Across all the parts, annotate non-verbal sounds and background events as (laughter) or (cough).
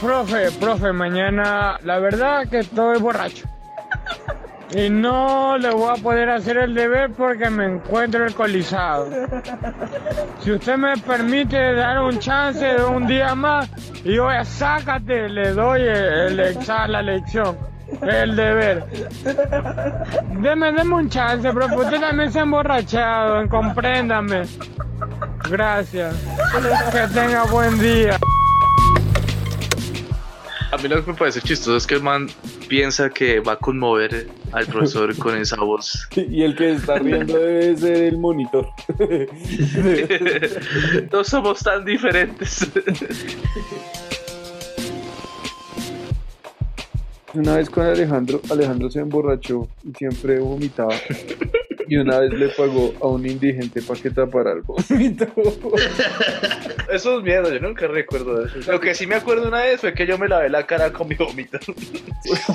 profe, profe, mañana la verdad que estoy borracho. Y no le voy a poder hacer el deber porque me encuentro alcoholizado. Si usted me permite dar un chance de un día más, y yo sácate, le doy el, la lección, el deber. Deme, deme un chance, profe, usted también se ha emborrachado, compréndame. Gracias. Que tenga buen día. A mí lo que me parece chistoso es que el man piensa que va a conmover al profesor con esa voz. (laughs) Y el que está riendo debe ser el monitor. (laughs) no somos tan diferentes. Una vez con Alejandro, Alejandro se emborrachó y siempre vomitaba (laughs) y una vez le pagó a un indigente para que tapara el vómito. (laughs) Eso es miedo, yo nunca recuerdo eso. Lo que sí me acuerdo una vez fue que yo me lavé la cara con mi vómito.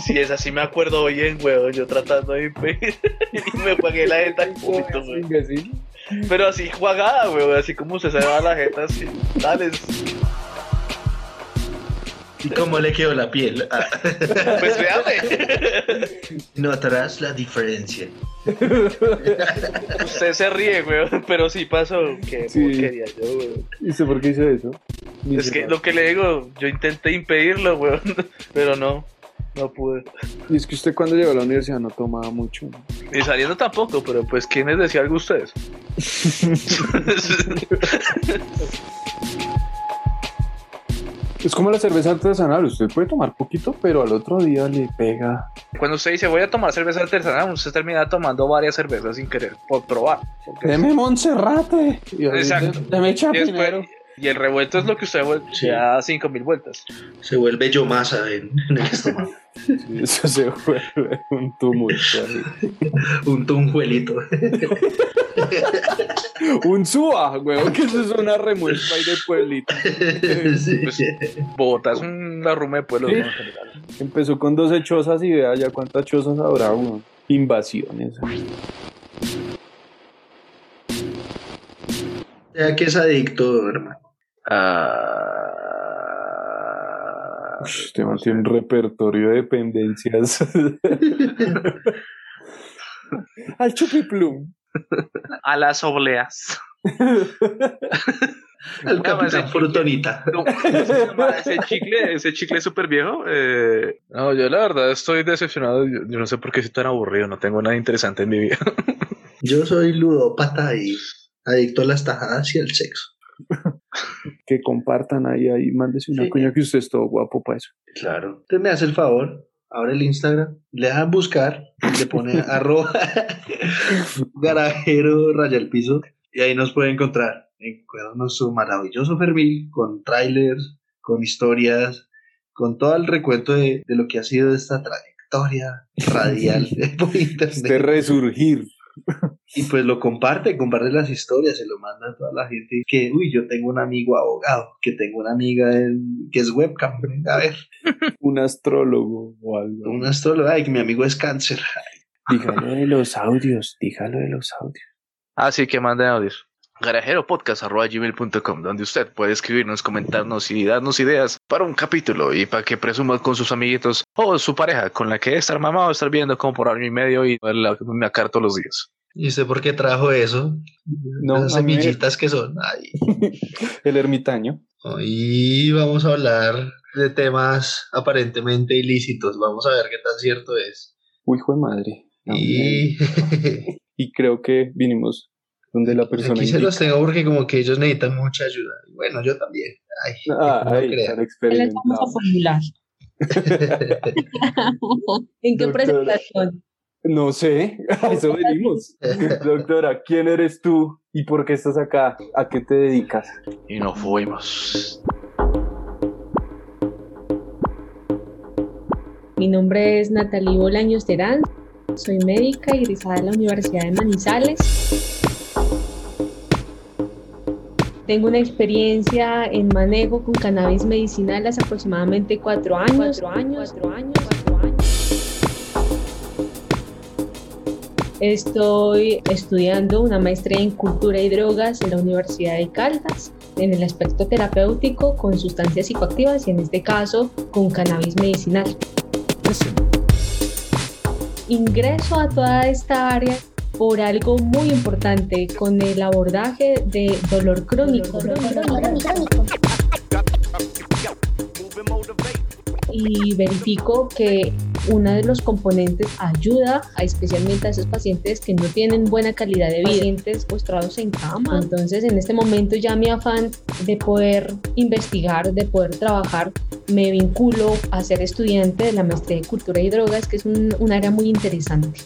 Si es así, me acuerdo bien, weón. Yo tratando de impedir (laughs) y me pagué la jeta y vómito, weón. Pero así jugada, weón. Así como se se va la jeta, así. Dale. ¿Y cómo le quedó la piel? Ah. (laughs) Pues véame. Notarás la diferencia. Usted se ríe, weón, pero sí pasó. Qué sí. porquería yo, weón. ¿Y sé por qué hizo eso? es que lo que le digo, yo intenté impedirlo, weón, pero no. No pude. Y es que usted cuando llegó a la universidad no tomaba mucho. Y saliendo tampoco, pero pues ¿quién les decía algo a ustedes? (laughs) (laughs) Es como la cerveza artesanal, usted puede tomar poquito, pero al otro día le pega. Cuando usted dice voy a tomar cerveza artesanal, usted termina tomando varias cervezas sin querer, por probar. Deme Monserrate. Exacto. Deme Chapinero. Y el revuelto es lo que usted vuelve sí. a 5000 vueltas. Se vuelve yo masa en, en el estómago. (laughs) eso se vuelve un tumulto. un tumjuelito. (laughs) un suba, weón, que eso es una ahí de pueblito. (laughs) sí. Pues, Bogotá es una ruma de pueblos ¿Sí? general. Empezó con 12 chozas y vea ya cuántas chozas habrá, weón. Invasiones. Ya que es adicto, hermano. Ah. Usted mantiene un repertorio de dependencias. (laughs) (laughs) Al chupiplum. (laughs) A las obleas. (laughs) Al capitán frutonita. ese chicle, ese chicle súper viejo. Eh, no, yo la verdad estoy decepcionado. Yo, yo, no sé por qué soy tan aburrido. No tengo nada interesante en mi vida. (laughs) yo soy ludópata y adicto a las tajadas y al sexo. que compartan ahí, ahí, mándese una sí. cuña que usted es todo guapo para eso. Claro. Usted me hace el favor, abre el Instagram, le da a buscar, le pone (laughs) arroba garajero raya el piso y ahí nos puede encontrar. Encuérdnos su maravilloso perfil con trailers, con historias, con todo el recuento de, de lo que ha sido esta trayectoria radial (laughs) (laughs) por internet. Este resurgir. Y pues lo comparte, comparte las historias, se lo manda a toda la gente que, uy, yo tengo un amigo abogado, que tengo una amiga en, que es webcam, venga a ver. (laughs) un astrólogo o algo. Un astrólogo, ay, que mi amigo es cáncer. Dígalo de los audios, dígalo de los audios. Ah, sí, que manden audios garajeropodcast.gmail.com donde usted puede escribirnos, comentarnos y darnos ideas para un capítulo y para que presuma con sus amiguitos o su pareja con la que estar mamado estar viendo como por año y medio y verla una cara todos los días. ¿Y usted por qué trajo eso? No, Esas semillitas que son. Ay. (laughs) El ermitaño. Hoy vamos a hablar de temas aparentemente ilícitos. Vamos a ver qué tan cierto es. Uy, hijo de madre. Y... (laughs) y creo que vinimos donde la persona. Aquí se los tengo porque como que ellos necesitan mucha ayuda. Bueno, yo también. Ay, ah, no crean. Les vamos a formular. (laughs) ¿En qué Doctora. presentación? No sé, (laughs) a eso venimos. (laughs) Doctora, ¿quién eres tú y por qué estás acá? ¿A qué te dedicas? Y nos fuimos. Mi nombre es Natalie Bolaños Terán. Soy médica egresada de la Universidad de Manizales. Tengo una experiencia en manejo con cannabis medicinal hace aproximadamente cuatro años. Cuatro años, cuatro años, cuatro años. Estoy estudiando una maestría en cultura y drogas en la Universidad de Caldas. en el aspecto terapéutico con sustancias psicoactivas y en este caso con cannabis medicinal. Ingreso a toda esta área por algo muy importante con el abordaje de dolor crónico. Y verifico que uno de los componentes ayuda a especialmente a esos pacientes que no tienen buena calidad de vida, pacientes postrados en cama. Entonces, en este momento ya mi afán de poder investigar, de poder trabajar, me vinculo a ser estudiante de la maestría de cultura y drogas, que es un, un área muy interesante.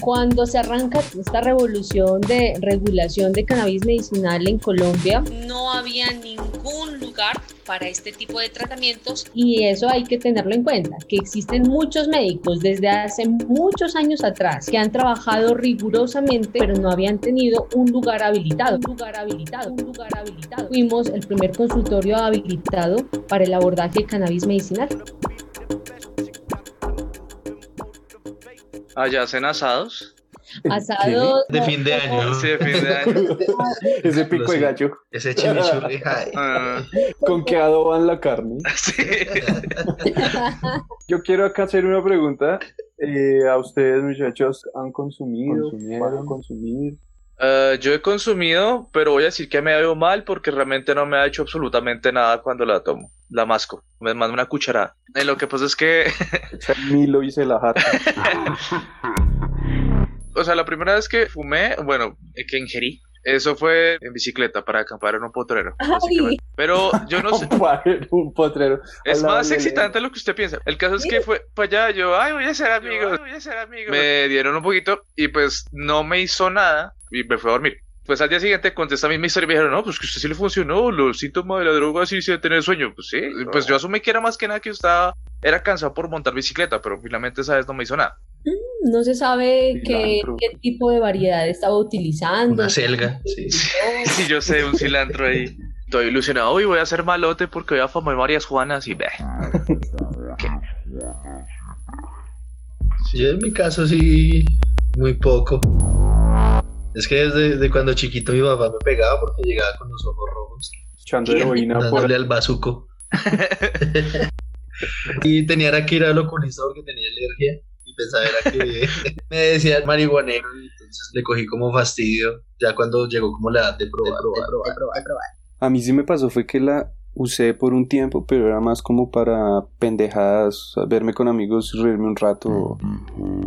Cuando se arranca esta revolución de regulación de cannabis medicinal en Colombia, no había ningún lugar para este tipo de tratamientos y eso hay que tenerlo en cuenta, que existen muchos médicos desde hace muchos años atrás que han trabajado rigurosamente pero no habían tenido un lugar habilitado, un lugar habilitado, un lugar habilitado. Fuimos el primer consultorio habilitado para el abordaje de cannabis medicinal. Allá hacen asados. Asados De fin de año. Sí, de fin de año. (laughs) Ese pico de gallo. Ese chimichurri. (laughs) Ah, ¿Con qué adoban la carne? (laughs) sí. Yo quiero acá hacer una pregunta. Eh, a ustedes, muchachos, ¿han consumido? ¿Van a consumir? Ah, yo he consumido, pero voy a decir que me ha ido mal porque realmente no me ha hecho absolutamente nada cuando la tomo. La masco. Me mando una cucharada. Y lo que pasa es que, Milo y se la jata. o sea, la primera vez que fumé, bueno, eh, que ingerí, eso fue en bicicleta para acampar en un potrero. Pero yo no sé. un potrero. Es Hola, más excitante lo que usted piensa. El caso es que fue para allá, yo, ay, voy a ser amigos, voy a ser amigos. Me dieron un poquito y pues no me hizo nada y me fui a dormir. Pues al día siguiente conté esta misma historia y me dijeron, no, pues que a usted sí le funcionó, los síntomas de la droga sí se tener sueño. Pues sí, pues yo asumí que era más que nada que estaba, era cansado por montar bicicleta, pero finalmente esa vez no me hizo nada. No se sabe qué, qué tipo de variedad estaba utilizando. Una selga. Sí. (laughs) (laughs) Sí, yo sé, un cilantro ahí. Estoy ilusionado y voy a hacer malote porque voy a fumar varias Juanas y ve. Sí, Yo en mi caso sí, muy poco. Es que desde de cuando chiquito mi papá me pegaba porque llegaba con los ojos rojos, Echando heroína por dándole al bazuco. (laughs) y tenía era que ir al oculista porque tenía alergia. Y pensaba era que (laughs) me decía marihuanero. Y entonces le cogí como fastidio. Ya cuando llegó como la edad de probar, de probar, de probar. A mí sí me pasó fue que la usé por un tiempo, pero era más como para pendejadas, verme con amigos, reírme un rato,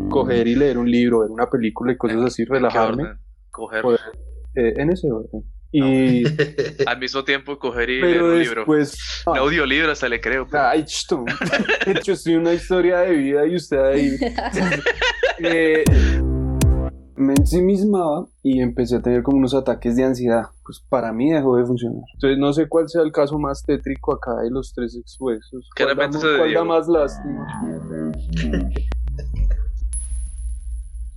coger y leer un libro, ver una película y cosas así, ¿Qué relajarme. Coger. Poder- eh, en ese orden. Y, Al mismo tiempo coger y leer pero un libro. Un audiolibro hasta le creo. pero- Ay, chisto. Yo soy una historia de vida y usted ahí. (laughs) Eh, me ensimismaba y empecé a tener como unos ataques de ansiedad. Pues para mí dejó de funcionar. Entonces no sé cuál sea el caso más tétrico acá de los tres de ¿Cuál, da, repente se cuál da más lástima?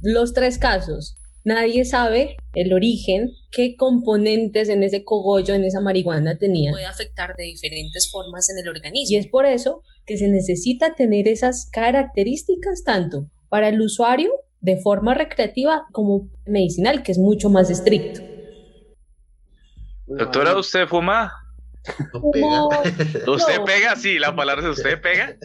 Los tres casos. Nadie sabe el origen, qué componentes en ese cogollo, en esa marihuana tenía. Puede afectar de diferentes formas en el organismo. Y es por eso que se necesita tener esas características tanto para el usuario de forma recreativa como medicinal, que es mucho más estricto. Doctora, ¿usted fuma? No pega. ¿Usted No. pega? Sí, la palabra es usted pega.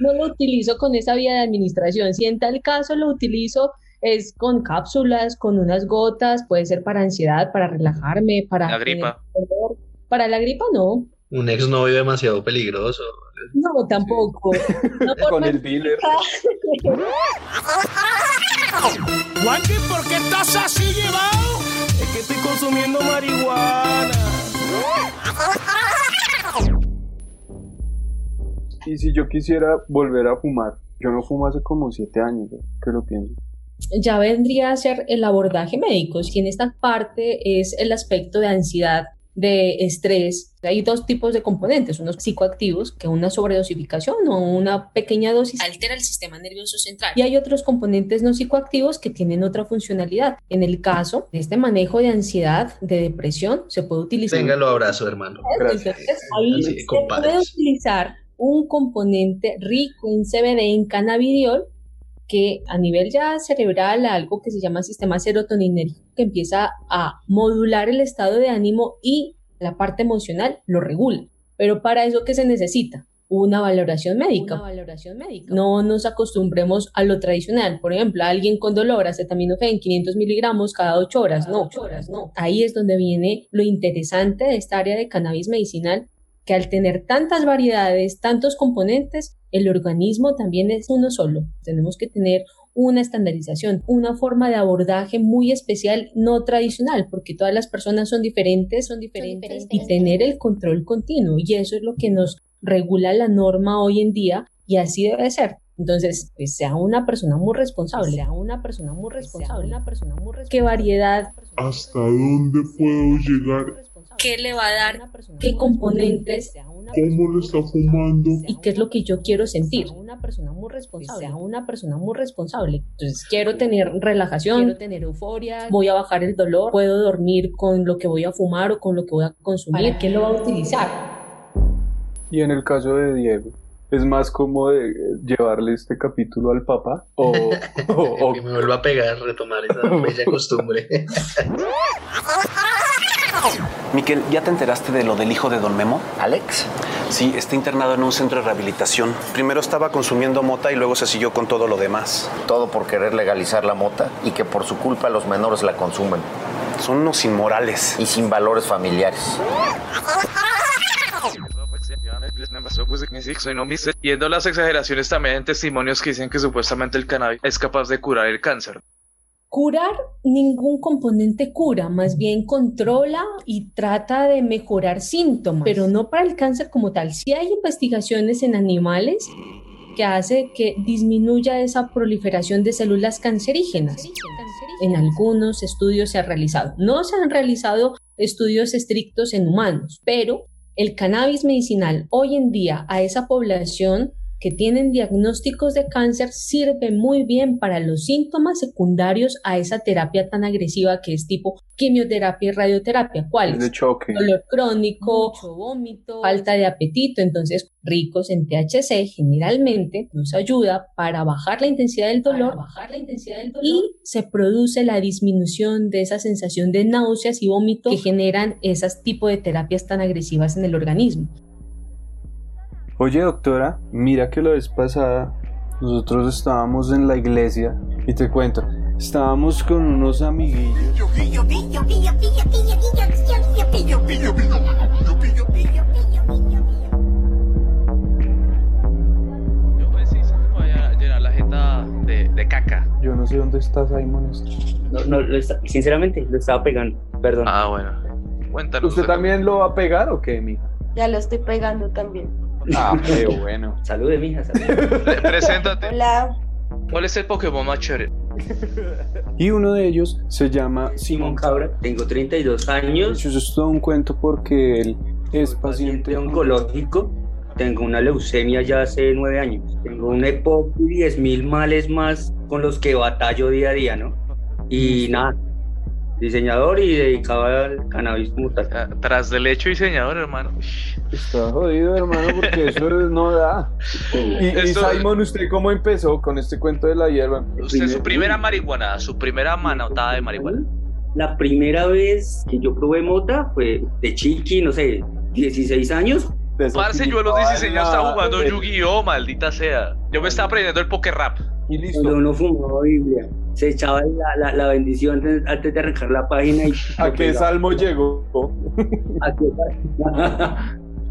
no lo utilizo con esa vía de administración. Si en tal caso lo utilizo es con cápsulas, con unas gotas, puede ser para ansiedad, para relajarme, para La gripa. dolor. Para la gripa no, Un exnovio demasiado peligroso. no tampoco. No (laughs) Con el dealer. Juanqui, ¿por qué estás así llevado? Es que estoy consumiendo marihuana. Y si yo quisiera volver a fumar, yo no fumo hace como siete años, ¿eh? ¿qué lo pienso? Ya vendría a ser el abordaje médico. Si en esta parte es el aspecto de ansiedad, de estrés, hay dos tipos de componentes, unos psicoactivos, que una sobredosificación o una pequeña dosis altera el sistema nervioso central. Y hay otros componentes no psicoactivos que tienen otra funcionalidad. En el caso de este manejo de ansiedad, de depresión, se puede utilizar. Venga, lo abrazo, hermano. Gracias. Entonces, ahí Así, se compadres. puede utilizar un componente rico en CBD, en cannabidiol, que a nivel ya cerebral, algo que se llama sistema serotoninérgico, que empieza a modular el estado de ánimo y la parte emocional lo regula. Pero para eso, ¿qué se necesita? Una valoración médica. No nos acostumbremos a lo tradicional. Por ejemplo, alguien con dolor, acetaminofén, 500 miligramos cada 8 horas. no. horas. No. Ahí es donde viene lo interesante de esta área de cannabis medicinal, que al tener tantas variedades, tantos componentes, el organismo también es uno solo. Tenemos que tener una estandarización, una forma de abordaje muy especial, no tradicional, porque todas las personas son diferentes, son diferentes, y tener el control continuo. Y eso es lo que nos regula la norma hoy en día y así debe ser. Entonces, pues, sea una persona muy responsable, sea una persona muy responsable, una persona muy responsable. ¿Qué variedad? ¿Hasta dónde puedo llegar? ¿Qué le va a dar? ¿Qué componentes? ¿Cómo lo está fumando? ¿Y qué es lo que yo quiero sentir? Una persona muy responsable. Sea una persona muy responsable. Entonces, quiero tener relajación, quiero tener euforia, voy a bajar el dolor, puedo dormir con lo que voy a fumar o con lo que voy a consumir. ¿Qué lo va a utilizar? Y en el caso de Diego, es más como de llevarle este capítulo al papá o, (laughs) o, que me vuelva a pegar, retomar esa bella costumbre. (laughs) Miquel, ¿ya te enteraste de lo del hijo de don Memo? ¿Alex? Sí, está internado en un centro de rehabilitación. Primero estaba consumiendo mota y luego se siguió con todo lo demás. Todo por querer legalizar la mota y que por su culpa los menores la consumen. Son unos inmorales. Y sin valores familiares. Viendo las exageraciones también en testimonios que dicen que supuestamente el cannabis es capaz de curar el cáncer. Curar ningún componente cura, más bien controla y trata de mejorar síntomas, pero no para el cáncer como tal. Si hay investigaciones en animales que hace que disminuya esa proliferación de células cancerígenas. En algunos estudios se ha realizado. No se han realizado estudios estrictos en humanos, pero el cannabis medicinal hoy en día a esa población que tienen diagnósticos de cáncer sirve muy bien para los síntomas secundarios a esa terapia tan agresiva que es tipo quimioterapia y radioterapia. ¿Cuáles? De choque. Dolor crónico, vómito, falta de apetito. Entonces, ricos en THC generalmente nos ayuda para bajar la intensidad del dolor, bajar la intensidad del dolor y se produce la disminución de esa sensación de náuseas y vómito que generan esas tipos de terapias tan agresivas en el organismo. Oye, doctora, mira que la vez pasada nosotros estábamos en la iglesia y te cuento, estábamos con unos amiguillos. Yo pues sí, se te voy a llenar la jeta de, de caca. Yo no sé dónde está Simon. No, no, lo está- sinceramente, lo estaba pegando. Perdón. Ah, bueno. Cuéntanos. ¿Usted también lo va a pegar o qué, mija? Ya lo estoy pegando también. Ah, (laughs) qué bueno. Salude, mija, salude. Pre- Preséntate. Hola. ¿Cuál es el Pokémon más chévere? Y uno de ellos se llama Simón Simon Cabra, tengo 32 De años, eso es todo un cuento porque él es soy paciente oncológico, tengo una leucemia ya hace 9 años, tengo un EPOC y 10 mil males más con los que batallo día a día, ¿no? Y nada, diseñador y dedicado al cannabis como tal. Ah, Tras del hecho diseñador, hermano. Está jodido, hermano, porque eso no da. Y, y Esto- Simon, ¿usted cómo empezó con este cuento de la hierba? Usted, su primera marihuana, su primera manotada de marihuana. La primera vez que yo probé mota fue de chiqui, no sé, 16 años. Parce, yo a los 16 años estaba jugando Yu-Gi-Oh, maldita sea. Yo me estaba aprendiendo el Poké Rap. Y listo. Cuando uno fumaba Biblia, se echaba la, la, la bendición antes, de arrancar la página y... (laughs) ¿A qué salmo llegó? ¿A qué-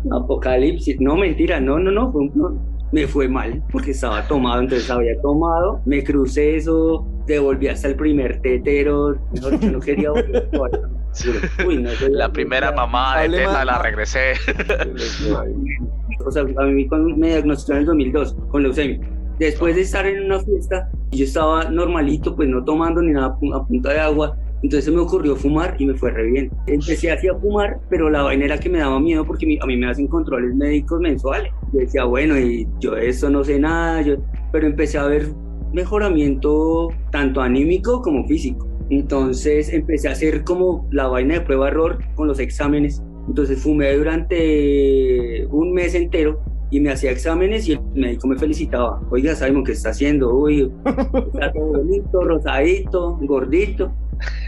(laughs) Apocalipsis. No, mentira, no, no, no, fue no. Me fue mal porque estaba tomado, entonces había tomado, me crucé eso, devolví hasta el primer tetero, mejor dicho, no quería volver. Uy, no, La primera mamá de más. la regresé. (laughs) O sea, a mí cuando me diagnosticaron en el 2002 con leucemia. Después de estar en una fiesta, yo estaba normalito, pues no tomando ni nada a punta de agua. Entonces se me ocurrió fumar y me fue re bien. Empecé así a fumar, pero la vaina era que me daba miedo porque a mí me hacen controles médicos mensuales. Yo decía, bueno, y yo eso no sé nada, yo... pero empecé a ver mejoramiento tanto anímico como físico. Entonces empecé a hacer como la vaina de prueba-error con los exámenes. Entonces fumé durante un mes entero y me hacía exámenes y el médico me felicitaba. Oiga, Simon, ¿qué está haciendo? Uy, está todo bonito, rosadito, gordito.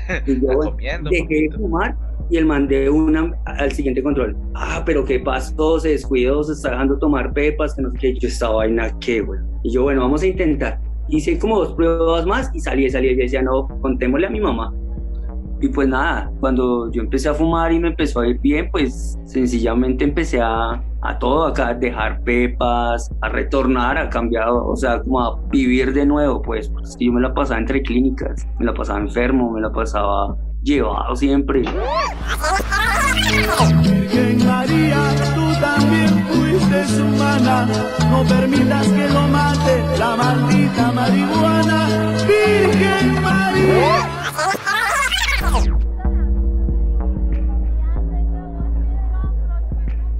(laughs) Y yo bueno, dejé de fumar y el mandé una al siguiente control. Ah, pero ¿qué pasó? Se descuidó, se está dejando tomar pepas, que no sé qué. Yo estaba vaina, ¿qué, güey? Y yo, bueno, vamos a intentar. Hice como dos pruebas más y salí, salí. Y decía, no, contémosle a mi mamá. Y pues nada, cuando yo empecé a fumar y me empezó a ir bien, pues sencillamente empecé a, a todo, acá, dejar pepas, a retornar, a cambiar, o sea, como a vivir de nuevo, pues, porque yo me la pasaba entre clínicas, me la pasaba enfermo, me la pasaba llevado siempre. Virgen María, tú también fuiste humana, no permitas que lo mate la maldita marihuana. Virgen María.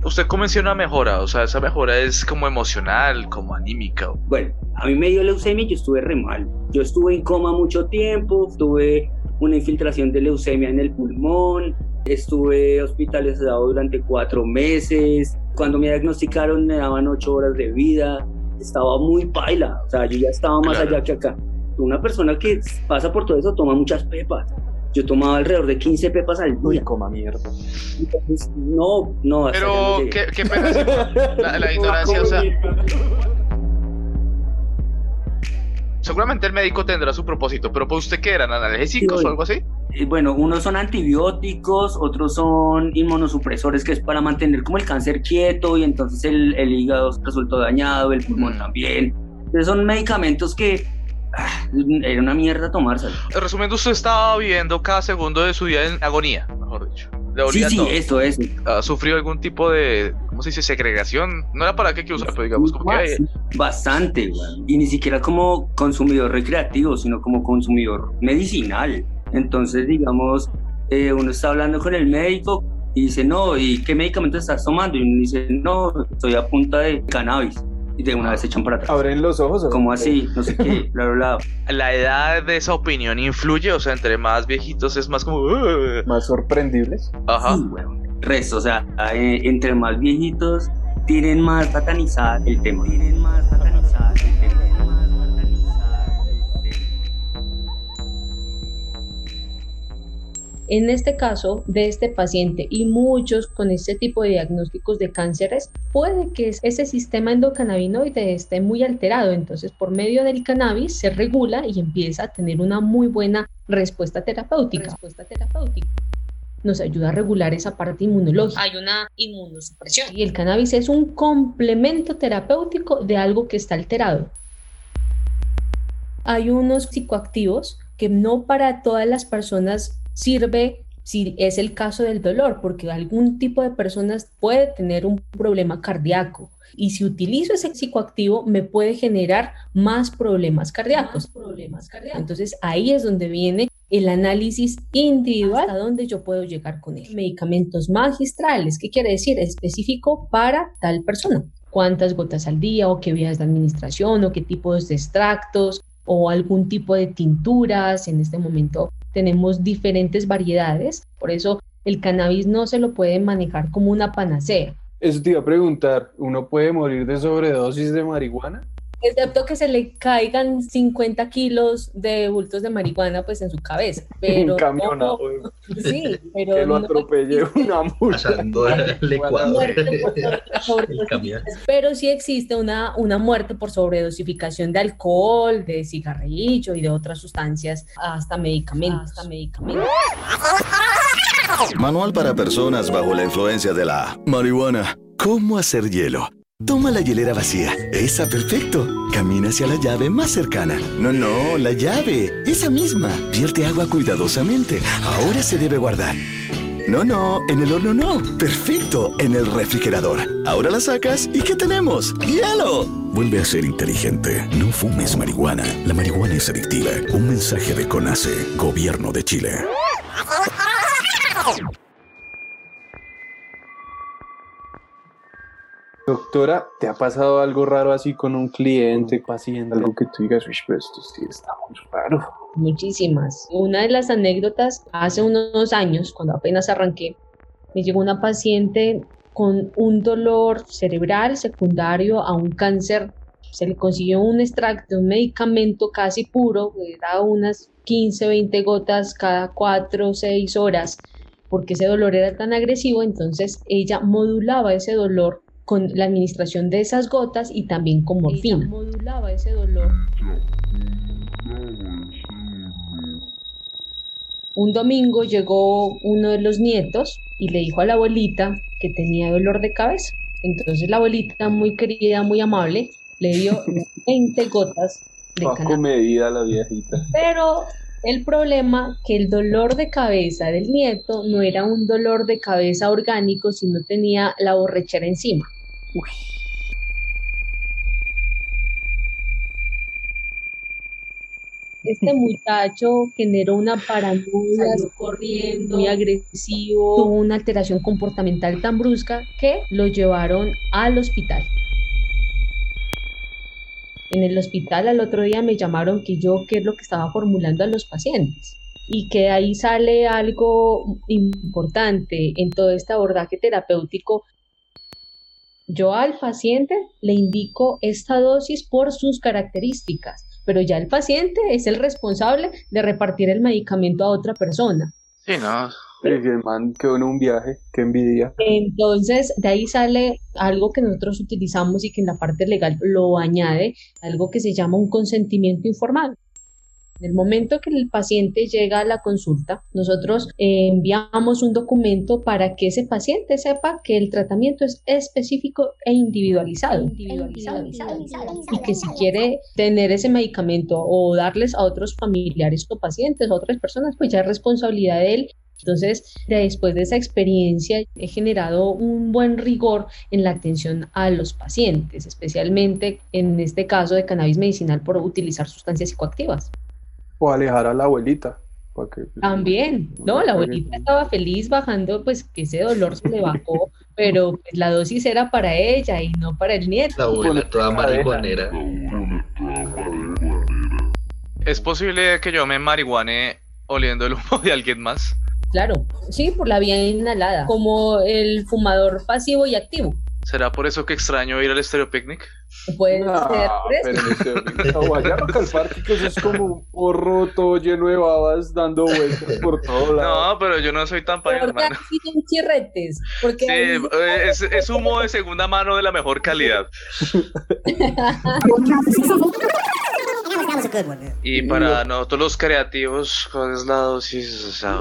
Usted comenzó una mejora, o sea, esa mejora es como emocional, como anímica. Bueno, a mí me dio leucemia y yo estuve re mal. Yo estuve en coma mucho tiempo, tuve una infiltración de leucemia en el pulmón, estuve hospitalizado durante cuatro meses. Cuando me diagnosticaron me daban ocho horas de vida. Estaba muy paila, o sea, yo ya estaba más Claro. allá que acá. Una persona que pasa por todo eso toma muchas pepas. Yo tomaba alrededor de 15 pepas al día. Uy, coma mierda. Entonces, no, no, no Pero, llegué. ¿qué, qué pena la, la ignorancia, o sea... Seguramente el médico tendrá su propósito, pero ¿para usted qué eran? ¿Analgésicos o algo así? Eh, Bueno, unos son antibióticos, otros son inmunosupresores, que es para mantener como el cáncer quieto y entonces el, el hígado resultó dañado, el pulmón también. Entonces son medicamentos que era una mierda tomárselo. Resumiendo, usted estaba viviendo cada segundo de su día en agonía, mejor dicho. Le Sí, sí, eso, eso. ¿Ha sufrido algún tipo de, ¿cómo se dice? Segregación. No era para qué que usar, pero digamos como que... Bas- Bastante. Y ni siquiera como consumidor recreativo, sino como consumidor medicinal. Entonces, digamos, eh, uno está hablando con el médico y dice, no, ¿y qué medicamento estás tomando? Y uno dice, no, estoy a punta de cannabis. Y de una vez se echan para atrás. Abren los ojos. ¿o? ¿Cómo así? No sé qué, (laughs) bla, bla, bla. La edad de esa opinión influye, o sea, entre más viejitos es más como... "Uh". Más sorprendibles. Ajá. Sí, weón. Resto, o sea, eh, entre más viejitos tienen más satanizada el tema. Tienen más satanizada el tema. En este caso de este paciente y muchos con este tipo de diagnósticos de cánceres, puede que ese sistema endocannabinoide esté muy alterado. Entonces, por medio del cannabis se regula y empieza a tener una muy buena respuesta terapéutica. Respuesta terapéutica. Nos ayuda a regular esa parte inmunológica. Hay una inmunosupresión. Y el cannabis es un complemento terapéutico de algo que está alterado. Hay unos psicoactivos que no para todas las personas sirve si es el caso del dolor, porque algún tipo de personas puede tener un problema cardíaco y si utilizo ese psicoactivo me puede generar más problemas cardíacos. Entonces ahí es donde viene el análisis individual a donde yo puedo llegar con él. Medicamentos magistrales, ¿qué quiere decir? Específico para tal persona. Cuántas gotas al día o qué vías de administración o qué tipos de extractos o algún tipo de tinturas. En este momento tenemos diferentes variedades, por eso el cannabis no se lo puede manejar como una panacea. Eso te iba a preguntar, ¿uno puede morir de sobredosis de marihuana? Excepto que se le caigan 50 kilos de bultos de marihuana pues en su cabeza. (laughs) Pero Un camión, no- ah, sí, pero que lo no atropelle una multa. Pasando el Ecuador. (laughs) El camión. pero sí existe una, una muerte por sobredosificación de alcohol, de cigarrillo y de otras sustancias, hasta medicamentos. Hasta medicamentos. Manual para personas bajo la influencia de la marihuana. ¿Cómo hacer hielo? Toma la hielera vacía. Esa, perfecto. Camina hacia la llave más cercana. No, no, la llave. Esa misma. Vierte agua cuidadosamente. Ahora se debe guardar. No, no, en el horno no. Perfecto, en el refrigerador. Ahora la sacas y ¿qué tenemos? ¡Hielo! Vuelve a ser inteligente. No fumes marihuana. La marihuana es adictiva. Un mensaje de CONACE, Gobierno de Chile. Doctora, ¿te ha pasado algo raro así con un cliente, paciente? Algo que tú digas, uy, pero esto sí está muy raro. Muchísimas. Una de las anécdotas, hace unos años, cuando apenas arranqué, me llegó una paciente con un dolor cerebral secundario a un cáncer. Se le consiguió un extracto, un medicamento casi puro, que era unas 15, 20 gotas cada 4 o 6 horas. porque ese dolor era tan agresivo, entonces ella modulaba ese dolor con la administración de esas gotas y también con morfina. modulaba ese dolor. Un domingo llegó uno de los nietos y le dijo a la abuelita que tenía dolor de cabeza. Entonces la abuelita, muy querida, muy amable, le dio (laughs) 20 gotas de Bajo cannabis. medida la viejita. Pero el problema que el dolor de cabeza del nieto no era un dolor de cabeza orgánico, sino tenía la borrachera encima. Este muchacho generó una paranoia, corriendo, muy agresivo, tuvo una alteración comportamental tan brusca que lo llevaron al hospital. En el hospital al otro día me llamaron que yo qué es lo que estaba formulando a los pacientes y que ahí sale algo importante en todo este abordaje terapéutico. Yo al paciente le indico esta dosis por sus características, pero ya el paciente es el responsable de repartir el medicamento a otra persona. Sí, no. El man quedó en un viaje, qué envidia. Entonces, de ahí sale algo que nosotros utilizamos y que en la parte legal lo añade, algo que se llama un consentimiento informado. En el momento que el paciente llega a la consulta, nosotros eh, enviamos un documento para que ese paciente sepa que el tratamiento es específico e individualizado. Y que si quiere tener ese medicamento o darles a otros familiares o pacientes, a otras personas, pues ya es responsabilidad de él entonces, después de esa experiencia, he generado un buen rigor en la atención a los pacientes, especialmente en este caso de cannabis medicinal por utilizar sustancias psicoactivas. O alejar a la abuelita. para que- También, ¿no? La abuelita estaba feliz bajando, pues que ese dolor se le bajó, pero pues, la dosis era para ella y no para el nieto. La abuela toda marihuanera. ¿Es posible que yo me marihuane oliendo el humo de alguien más? Claro, sí, por la vía inhalada, como el fumador pasivo y activo. ¿Será por eso que extraño ir al Stereo Picnic? Puede No, ser por eso. Calparque, que eso es como un porro todo lleno de babas dando vueltas por todo lado. No, pero yo no soy tan Porque hermano. aquí son chirretes. Porque Sí, ahí- eh, es, es humo de segunda mano de la mejor calidad. Y (laughs) para nosotros los creativos, ¿cuál es la dosis? O sea,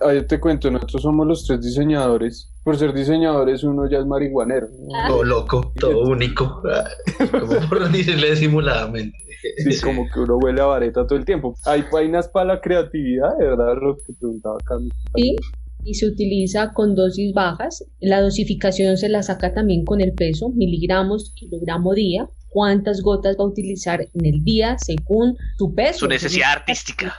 Ah, yo te cuento, nosotros somos los tres diseñadores. Por ser diseñadores uno ya es marihuanero. Todo loco, todo único. Ah, Como por decirle disimuladamente. Sí, como que uno huele a vareta todo el tiempo. Hay vainas para la creatividad, de verdad, lo que preguntaba Cami. Sí, y se utiliza con dosis bajas. La dosificación se la saca también con el peso, miligramos, kilogramo día. ¿Cuántas gotas va a utilizar en el día según su peso? su necesidad artística.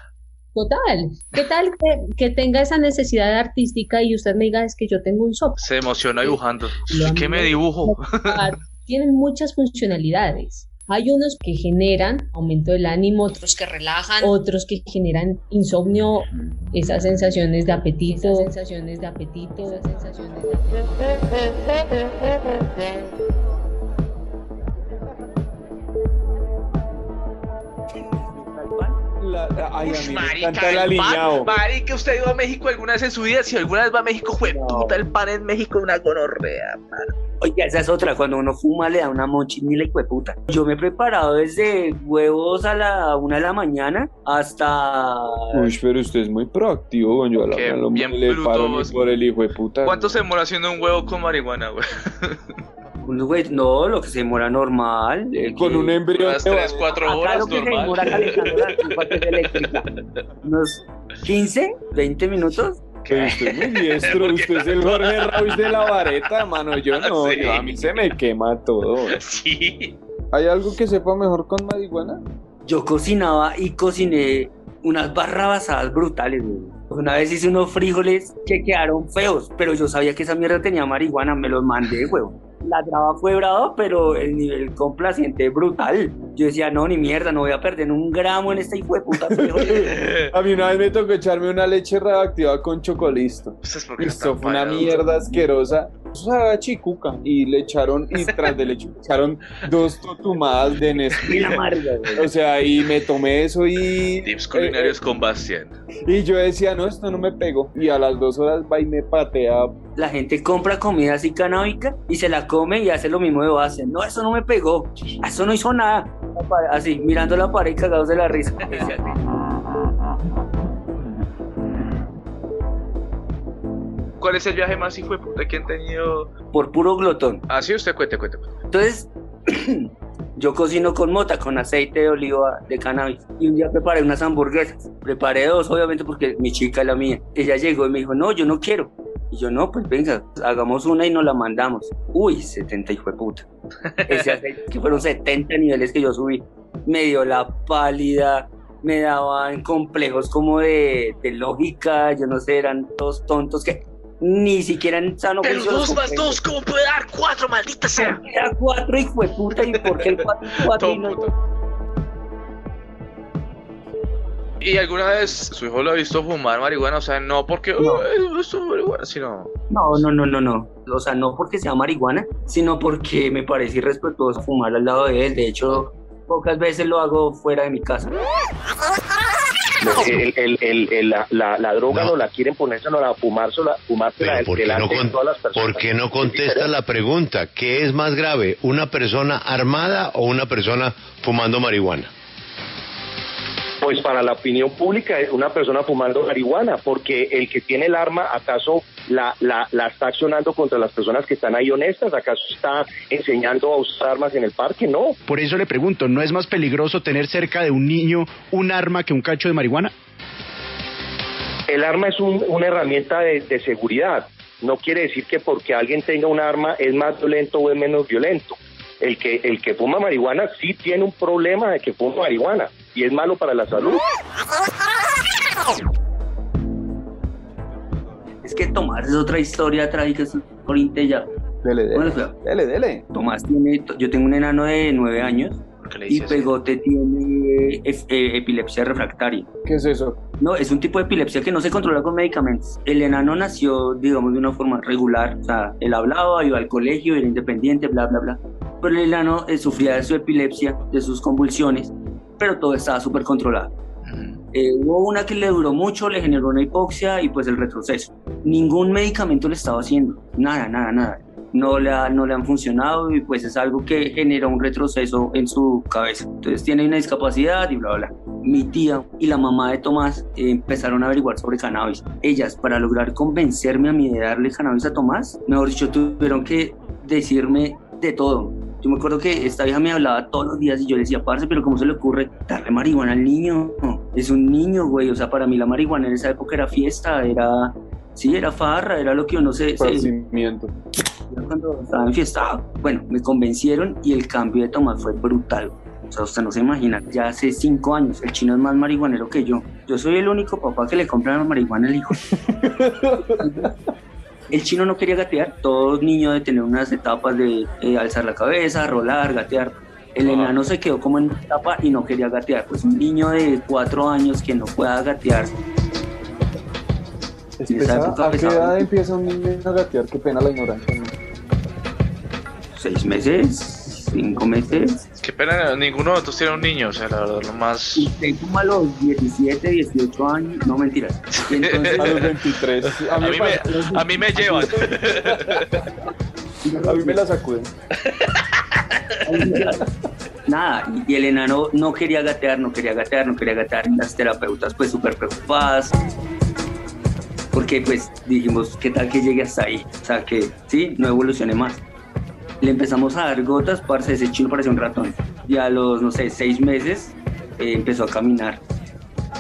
Total. ¿Qué tal que, que tenga esa necesidad artística y usted me diga es que yo tengo un SOP? Se emociona dibujando. ¿Qué me dibujo? Tienen muchas funcionalidades. Hay unos que generan aumento del ánimo, otros que relajan, otros que generan insomnio, esas sensaciones de apetito, esas sensaciones de apetito, esas sensaciones de La- ay, a mí me Marica, encanta el el pan, marica, ¿usted ha ido a México alguna vez en su vida? Si alguna vez va a México, fue puta, el pan en México es una gonorrea, mano. Oiga, esa es otra, cuando uno fuma le da una mochila y puta. Yo me he preparado desde huevos a la una de la mañana hasta... Uy, pero usted es muy proactivo, güey. Yo a la Qué a lo bien le paro por el hijo de puta. ¿Cuánto se demora haciendo un huevo con marihuana, güey? (laughs) Unos güey- no, lo que se demora normal. eh, Con que- un embrión. Unas 3, 4 Acá horas, lo que se demora calentando la estufa que es eléctrica. Unos 15, 20 minutos. Pero usted es muy diestro, (laughs) usted es el Jorge Royce de la vareta, mano. Yo no, (laughs) Sí. yo- a mí se me quema todo. Sí. ¿Hay algo que sepa mejor con marihuana? Yo cocinaba y cociné unas barrabasadas brutales, güey. Una vez hice unos frijoles que quedaron feos, pero yo sabía que esa mierda tenía marihuana, me los mandé, güey. La traba fue brava, pero el nivel complaciente es brutal. Yo decía, no, ni mierda, no voy a perder un gramo en esta hijo de puta. A mí una vez me tocó echarme una leche radioactiva con chocolisto. Pues es Esto fue una mierda asquerosa. Sabe a chicuca. Y le echaron, y tras de leche, le echaron dos totumadas de Nestlé. (laughs) O sea, y me tomé eso y... Tips culinarios con Bastián. Y yo decía, no, esto no me pegó. Y a las dos horas va y me patea. La gente compra comida así canábica y se la come y hace lo mismo de base. No, eso no me pegó. Eso no hizo nada. Así, mirando la pared y cagados de la risa. (laughs) ¿Cuál es el viaje más hijo de puta que han tenido? Por puro glotón. Ah, sí, usted cuente, cuente, cuente. Entonces, (clears throat) yo cocino con mota, con aceite de oliva de cannabis. Y un día preparé unas hamburguesas. Preparé dos, obviamente, porque mi chica es la mía. Ella llegó y me dijo, no, yo no quiero. Y yo, no, pues venga, hagamos una y nos la mandamos. Uy, 70 hijo de puta. Ese aceite, que fueron 70 niveles que yo subí. Me dio la pálida, me daban complejos como de, de lógica, yo no sé, eran todos tontos que ni siquiera en sano Pero dos más dos, ¿cómo puede dar cuatro, maldita sea? Era cuatro hijo de puta y por qué el cuatro, cuatro y no- ¿Y alguna vez su hijo lo ha visto fumar marihuana? O sea, no porque No. "Oh, es marihuana, sino... No, no, no, no, no. O sea, no porque sea marihuana, sino porque me parece irrespetuoso fumar al lado de él. De hecho, pocas veces lo hago fuera de mi casa. El- el- el- el- la, la- la droga no. la quieren ponérsela a fumársela, fumársela ¿por qué, no con- todas las personas. por qué no contesta la pregunta? ¿Qué es más grave, una persona armada o una persona fumando marihuana? Pues para la opinión pública es una persona fumando marihuana, porque el que tiene el arma, ¿acaso la, la, la está accionando contra las personas que están ahí honestas? ¿Acaso está enseñando a usar armas en el parque? No. Por eso le pregunto, ¿no es más peligroso tener cerca de un niño un arma que un cacho de marihuana? El arma es un- una herramienta de, de seguridad. No quiere decir que porque alguien tenga un arma es más violento o es menos violento. El que, el que fuma marihuana sí tiene un problema de que fuma marihuana y es malo para la salud. Es que Tomás es otra historia trágica, es ahorita ya. Dele, dele. Bueno, Dele, dele. Tomás tiene, yo tengo un enano de nueve años le y así? Pegote tiene ef- eh, epilepsia refractaria. ¿Qué es eso? No, es un tipo de epilepsia que no se controla con medicamentos. El enano nació, digamos, de una forma regular. O sea, él hablaba, iba al colegio, era independiente, bla, bla, bla. Pero el enano eh, sufría de su epilepsia, de sus convulsiones, pero todo estaba súper controlado. Eh, hubo una que le duró mucho, le generó una hipoxia y pues el retroceso. Ningún medicamento le estaba haciendo, nada, nada, nada. No le, no le han funcionado y pues es algo que genera un retroceso en su cabeza. Entonces tiene una discapacidad y bla, bla. Mi tía y la mamá de Tomás eh, empezaron a averiguar sobre cannabis. Ellas, para lograr convencerme a mí de darle cannabis a Tomás, mejor dicho, tuvieron que decirme de todo. Yo me acuerdo que esta vieja me hablaba todos los días y yo le decía, parce, pero ¿cómo se le ocurre darle marihuana al niño? Es un niño, güey. O sea, para mí la marihuana en esa época era fiesta, era... Sí, era farra, era lo que uno se... se Cuando estaba enfiestado. Bueno, me convencieron y el cambio de Tomás fue brutal. O sea, usted no se imagina, ya hace cinco años el chino es más marihuanero que yo. Yo soy el único papá que le compra la marihuana al hijo. (laughs) El chino no quería gatear, todo niño de tener unas etapas de eh, alzar la cabeza, rolar, gatear. El enano se quedó como en una etapa y no quería gatear. Pues un niño de cuatro años que no pueda gatear. ¿A qué edad empieza un niño a gatear? Qué pena la ignorancia. ¿no? Seis meses, cinco meses. Qué pena, ninguno de nosotros tiene un niño, o sea, la verdad, lo más... Y tengo como a los 17, 18 años, no mentiras. (laughs) Entonces, A los 23. A (laughs) A mí, mí me, a mí me llevan. a mí me la sacuden. (laughs) nada, y el enano no quería gatear, no quería gatear, no quería gatear. Y las terapeutas pues súper preocupadas. Porque pues dijimos, ¿qué tal que llegue hasta ahí? O sea, que sí, no evolucione más. Le empezamos a dar gotas, parce, ese chino parecía un ratón. Y a los, no sé, seis meses eh, empezó a caminar.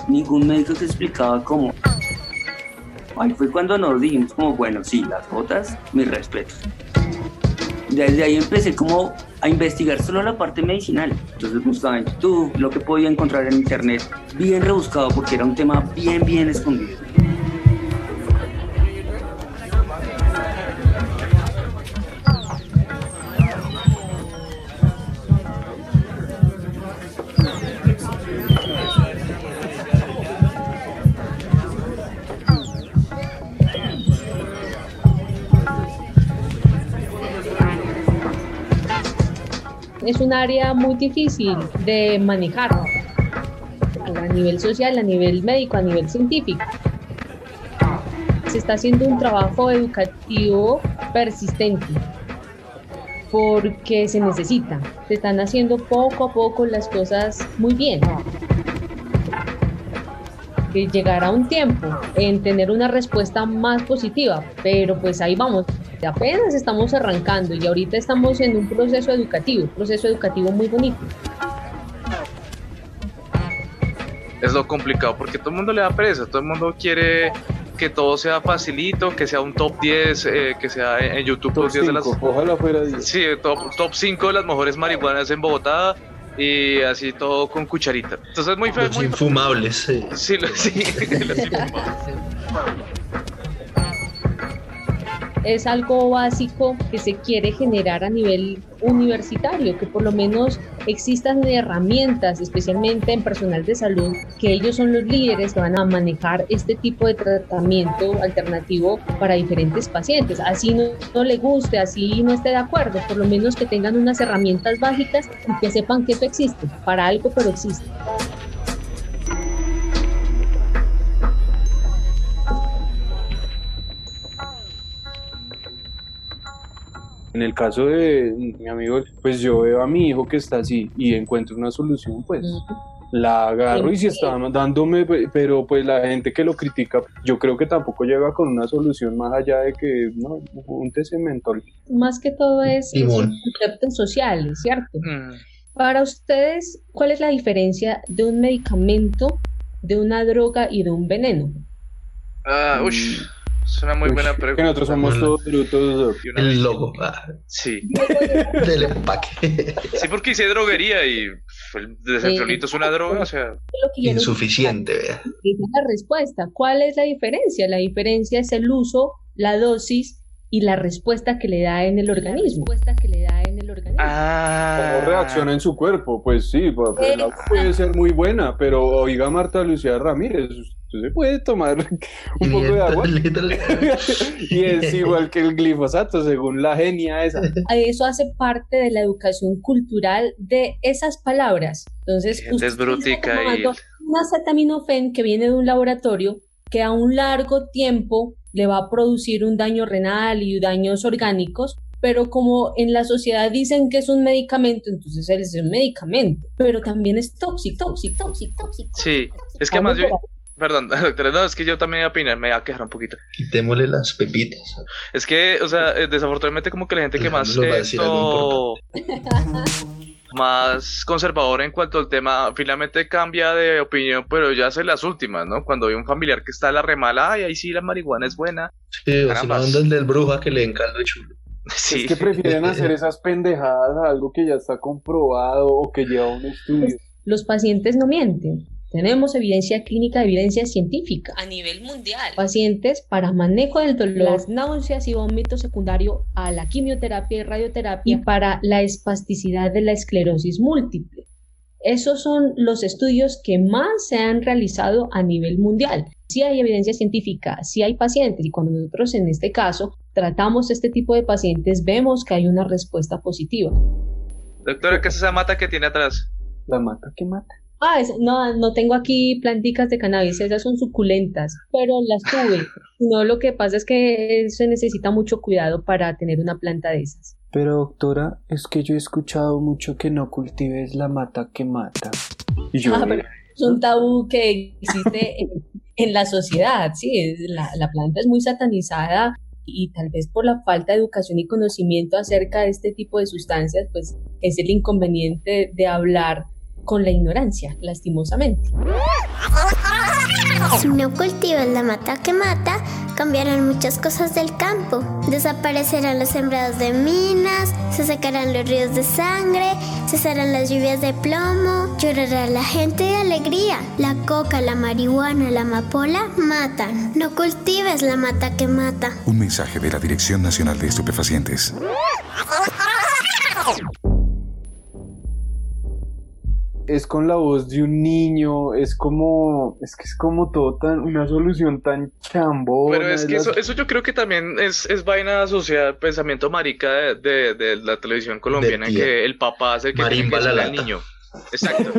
Ningún médico te explicaba cómo. Ahí fue cuando nos dijimos como, bueno, sí, las gotas, mis respetos. Desde ahí empecé como a investigar solo la parte medicinal. Entonces buscaba en YouTube lo que podía encontrar en internet, bien rebuscado porque era un tema bien, bien escondido. Es un área muy difícil de manejar a nivel social, a nivel médico, a nivel científico. Se está haciendo un trabajo educativo persistente porque se necesita. Se están haciendo poco a poco las cosas muy bien. Que llegará un tiempo en tener una respuesta más positiva, pero pues ahí vamos. Apenas estamos arrancando y ahorita estamos en un proceso educativo, un proceso educativo muy bonito. Es lo complicado porque todo el mundo le da pereza, todo el mundo quiere que todo sea facilito, que sea un top 10, eh, que sea en YouTube Top top 10 de las... 5, ojalá fuera 10. Sí, top, top 5 de las mejores marihuanas en Bogotá y así todo con cucharita. Entonces es muy feo. Los muy- infumables, sí. Sí, lo- sí, (laughs) los infumables. (laughs) es algo básico que se quiere generar a nivel universitario, que por lo menos existan herramientas, especialmente en personal de salud, que ellos son los líderes que van a manejar este tipo de tratamiento alternativo para diferentes pacientes. Así no, no le guste, así no esté de acuerdo, por lo menos que tengan unas herramientas básicas y que sepan que eso existe, para algo, pero existe. En el caso de mi amigo, pues yo veo a mi hijo que está así y encuentro una solución, pues la agarro y si está dándome, pe- pero pues la gente que lo critica, yo creo que tampoco llega con una solución más allá de que, no, úntese mentol. Más que todo es, es Limón. conceptos sociales, ¿cierto? Mm. Para ustedes, ¿cuál es la diferencia de un medicamento, de una droga y de un veneno? Ah, ush, es una muy buena pregunta. Que nosotros somos todos brutos. El logo. ah, Sí. del empaque. Sí, porque hice droguería y el desenfriolito es una droga, o sea... Insuficiente, vea. Esa es la respuesta. ¿Cuál es la diferencia? La diferencia es el uso, la dosis y la respuesta que le da en el organismo. que le da en el organismo. ¿Cómo reacciona en su cuerpo? Pues sí, pues, la puede ser muy buena, pero oiga Marta Lucía Ramírez, se puede tomar (laughs) un poco de agua (laughs) y es igual que el glifosato, según la genia esa. (laughs) Eso hace parte de la educación cultural de esas palabras. Entonces, Gente es usted brutica está y... tomando un acetaminofén que viene de un laboratorio que a un largo tiempo le va a producir un daño renal y daños orgánicos, pero como en la sociedad dicen que es un medicamento, entonces él es un medicamento, pero también es tóxico, tóxico, tóxico, tóxico. Sí, es que más yo... Perdón, (laughs) doctora, no, es que yo también voy a opinar, me voy a quejar un poquito. Quitémosle las pepitas. Es que, o sea, eh, desafortunadamente como que la gente que más Nos va a decir algo esto más conservadora en cuanto al tema, finalmente cambia de opinión, pero ya hace las últimas, ¿no? Cuando hay un familiar que está a la remala, ay, ahí sí la marihuana es buena. Sí, o si no Carambas. andan del bruja que le den caldo de chulo. (laughs) Sí. Es que prefieren hacer esas pendejadas a algo que ya está comprobado o que lleva un estudio. Los pacientes no mienten. Tenemos evidencia clínica, evidencia científica a nivel mundial. Pacientes para manejo del dolor, las náuseas y vómito secundario a la quimioterapia y radioterapia y para la espasticidad de la esclerosis múltiple. Esos son los estudios que más se han realizado a nivel mundial. Si hay evidencia científica, si hay pacientes y cuando nosotros en este caso tratamos este tipo de pacientes vemos que hay una respuesta positiva. Doctora, ¿qué es esa mata que tiene atrás? La mata que mata. Ah, es- no, no tengo aquí planticas de cannabis, esas son suculentas, pero las tuve. No, lo que pasa es que se necesita mucho cuidado para tener una planta de esas. Pero doctora, es que yo he escuchado mucho que no cultives la mata que mata. Y yo, Ah, pero es un tabú que existe en, en la sociedad, sí, la, la planta es muy satanizada y tal vez por la falta de educación y conocimiento acerca de este tipo de sustancias, pues es el inconveniente de hablar con la ignorancia, lastimosamente. Si no cultivas la mata que mata, cambiarán muchas cosas del campo. Desaparecerán los sembrados de minas, se secarán los ríos de sangre, cesarán las lluvias de plomo, llorará la gente de alegría. La coca, la marihuana, la amapola matan. No cultives la mata que mata. Un mensaje de la Dirección Nacional de Estupefacientes. Es con la voz de un niño, es como, es que es como todo tan, una solución tan chambona. Pero es que las- eso, eso yo creo que también es, es vaina asociada al pensamiento marica de, de- de la televisión colombiana, que el papá hace que que al niño. Exacto.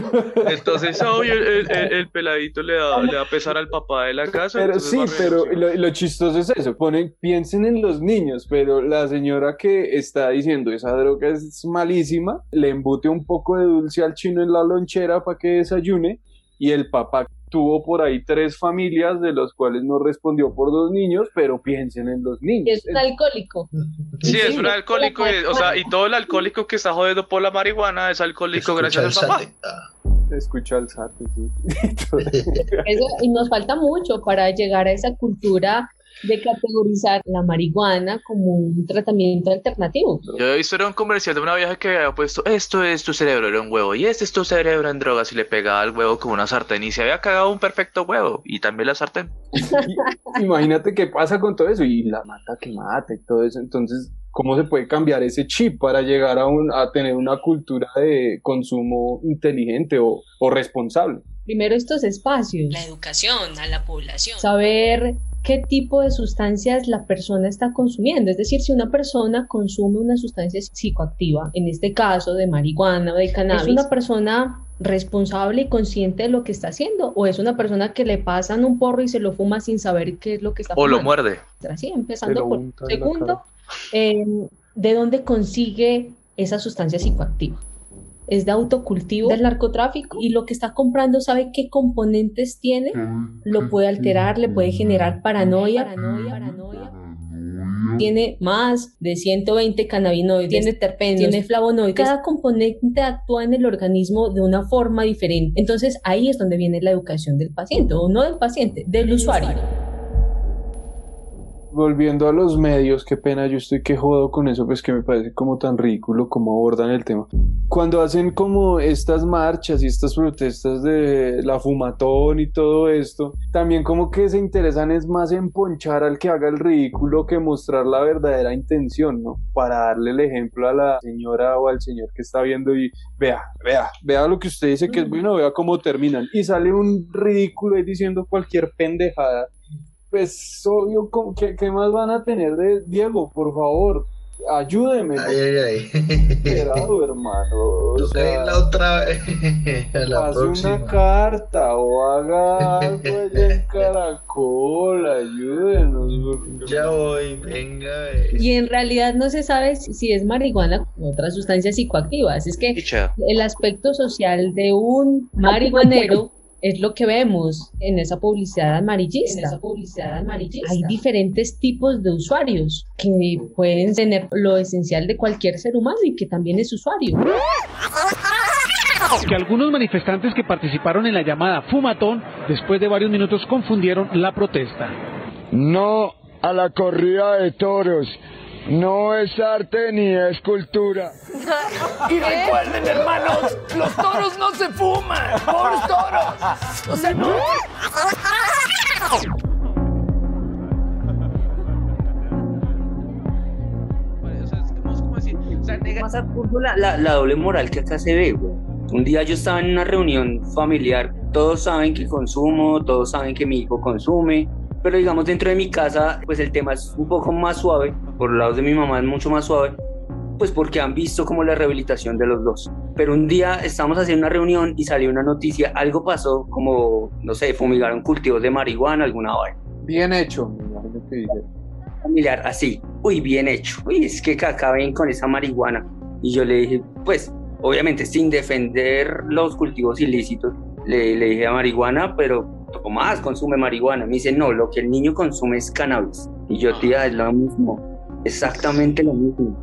Entonces, "Ay, el, el- el- el peladito le da, le da pesar al papá de la casa. Pero sí, pero renunciar". lo, lo chistoso es eso. Ponen, piensen en los niños, pero la señora que está diciendo esa droga es malísima, le embute un poco de dulce al chino en la lonchera para que desayune, y el papá tuvo por ahí tres familias, de los cuales no respondió por dos niños, pero piensen en los niños. Es un alcohólico. Sí, es un alcohólico, y, o sea, y todo el alcohólico que está jodiendo por la marihuana es alcohólico gracias al papá. Escucha al sate, sí. (laughs) Eso, y nos falta mucho para llegar a esa cultura de categorizar la marihuana como un tratamiento alternativo. Yo he visto era un comercial de una vieja que había puesto esto es tu cerebro, era un huevo, y este es tu cerebro en drogas, y le pegaba al huevo con una sartén y se había cagado un perfecto huevo, y también la sartén. Imagínate qué pasa con todo eso y la mata que mata y todo eso. Entonces, ¿cómo se puede cambiar ese chip para llegar a, un, a tener una cultura de consumo inteligente o, o responsable? Primero estos espacios. La educación a la población. Saber qué tipo de sustancias la persona está consumiendo. Es decir, si una persona consume una sustancia psicoactiva, en este caso de marihuana o de cannabis, ¿es una persona responsable y consciente de lo que está haciendo? ¿O es una persona que le pasan un porro y se lo fuma sin saber qué es lo que está O lo fumando? muerde. Así, empezando por segundo, eh, ¿de dónde consigue esa sustancia psicoactiva? Es de autocultivo del narcotráfico. y lo que está comprando sabe qué componentes tiene, lo puede alterar, le puede generar paranoia, paranoia, paranoia. Tiene más de 120 cannabinoides, tiene terpenos, tiene flavonoides. Cada componente actúa en el organismo de una forma diferente. Entonces ahí es donde viene la educación del paciente, o no del paciente, del usuario. Volviendo a los medios, qué pena, yo estoy que jodo con eso, pues que me parece como tan ridículo cómo abordan el tema. Cuando hacen como estas marchas y estas protestas de la fumatón y todo esto, también como que se interesan es más en ponchar al que haga el ridículo que mostrar la verdadera intención, ¿no? Para darle el ejemplo a la señora o al señor que está viendo y vea, vea, vea lo que usted dice que es bueno, vea cómo terminan. Y sale un ridículo ahí diciendo cualquier pendejada pues obvio, ¿cómo- ¿qué, qué más van a tener de Diego? Por favor, ayúdeme. Ay, ay, ay. Esperado, (laughs) hermano. O sea, la otra vez. (laughs) La haz próxima. una carta o haga algo allá en (laughs) Caracol, ayúdenos. Ya voy, venga. eh. Y en realidad no se sabe si si es marihuana o otra sustancia psicoactiva. Así es que el aspecto social de un marihuanero es lo que vemos en esa publicidad amarillista. Hay diferentes tipos de usuarios que pueden tener lo esencial de cualquier ser humano y que también es usuario. que algunos manifestantes que participaron en la llamada Fumatón, después de varios minutos confundieron la protesta. No a la corrida de toros. No es arte ni es cultura. Y recuerden, hermanos, los toros no se fuman. Pobres toros. O sea, no. Más absurdo la, la, la doble moral que acá se ve, güey. Un día yo estaba en una reunión familiar, todos saben que consumo, todos saben que mi hijo consume, pero digamos dentro de mi casa, pues el tema es un poco más suave, por lados de mi mamá es mucho más suave, pues porque han visto como la rehabilitación de los dos. Pero un día estábamos haciendo una reunión y salió una noticia, algo pasó, como, no sé, fumigaron cultivos de marihuana, alguna vaina. Bien hecho, familiar así, uy, bien hecho, uy, es que acá ven con esa marihuana. Y yo le dije, pues, obviamente sin defender los cultivos ilícitos, le, le dije a marihuana, pero Tomás consume marihuana. Me dice, no, lo que el niño consume es cannabis. Y yo, tía, es lo mismo, exactamente lo mismo.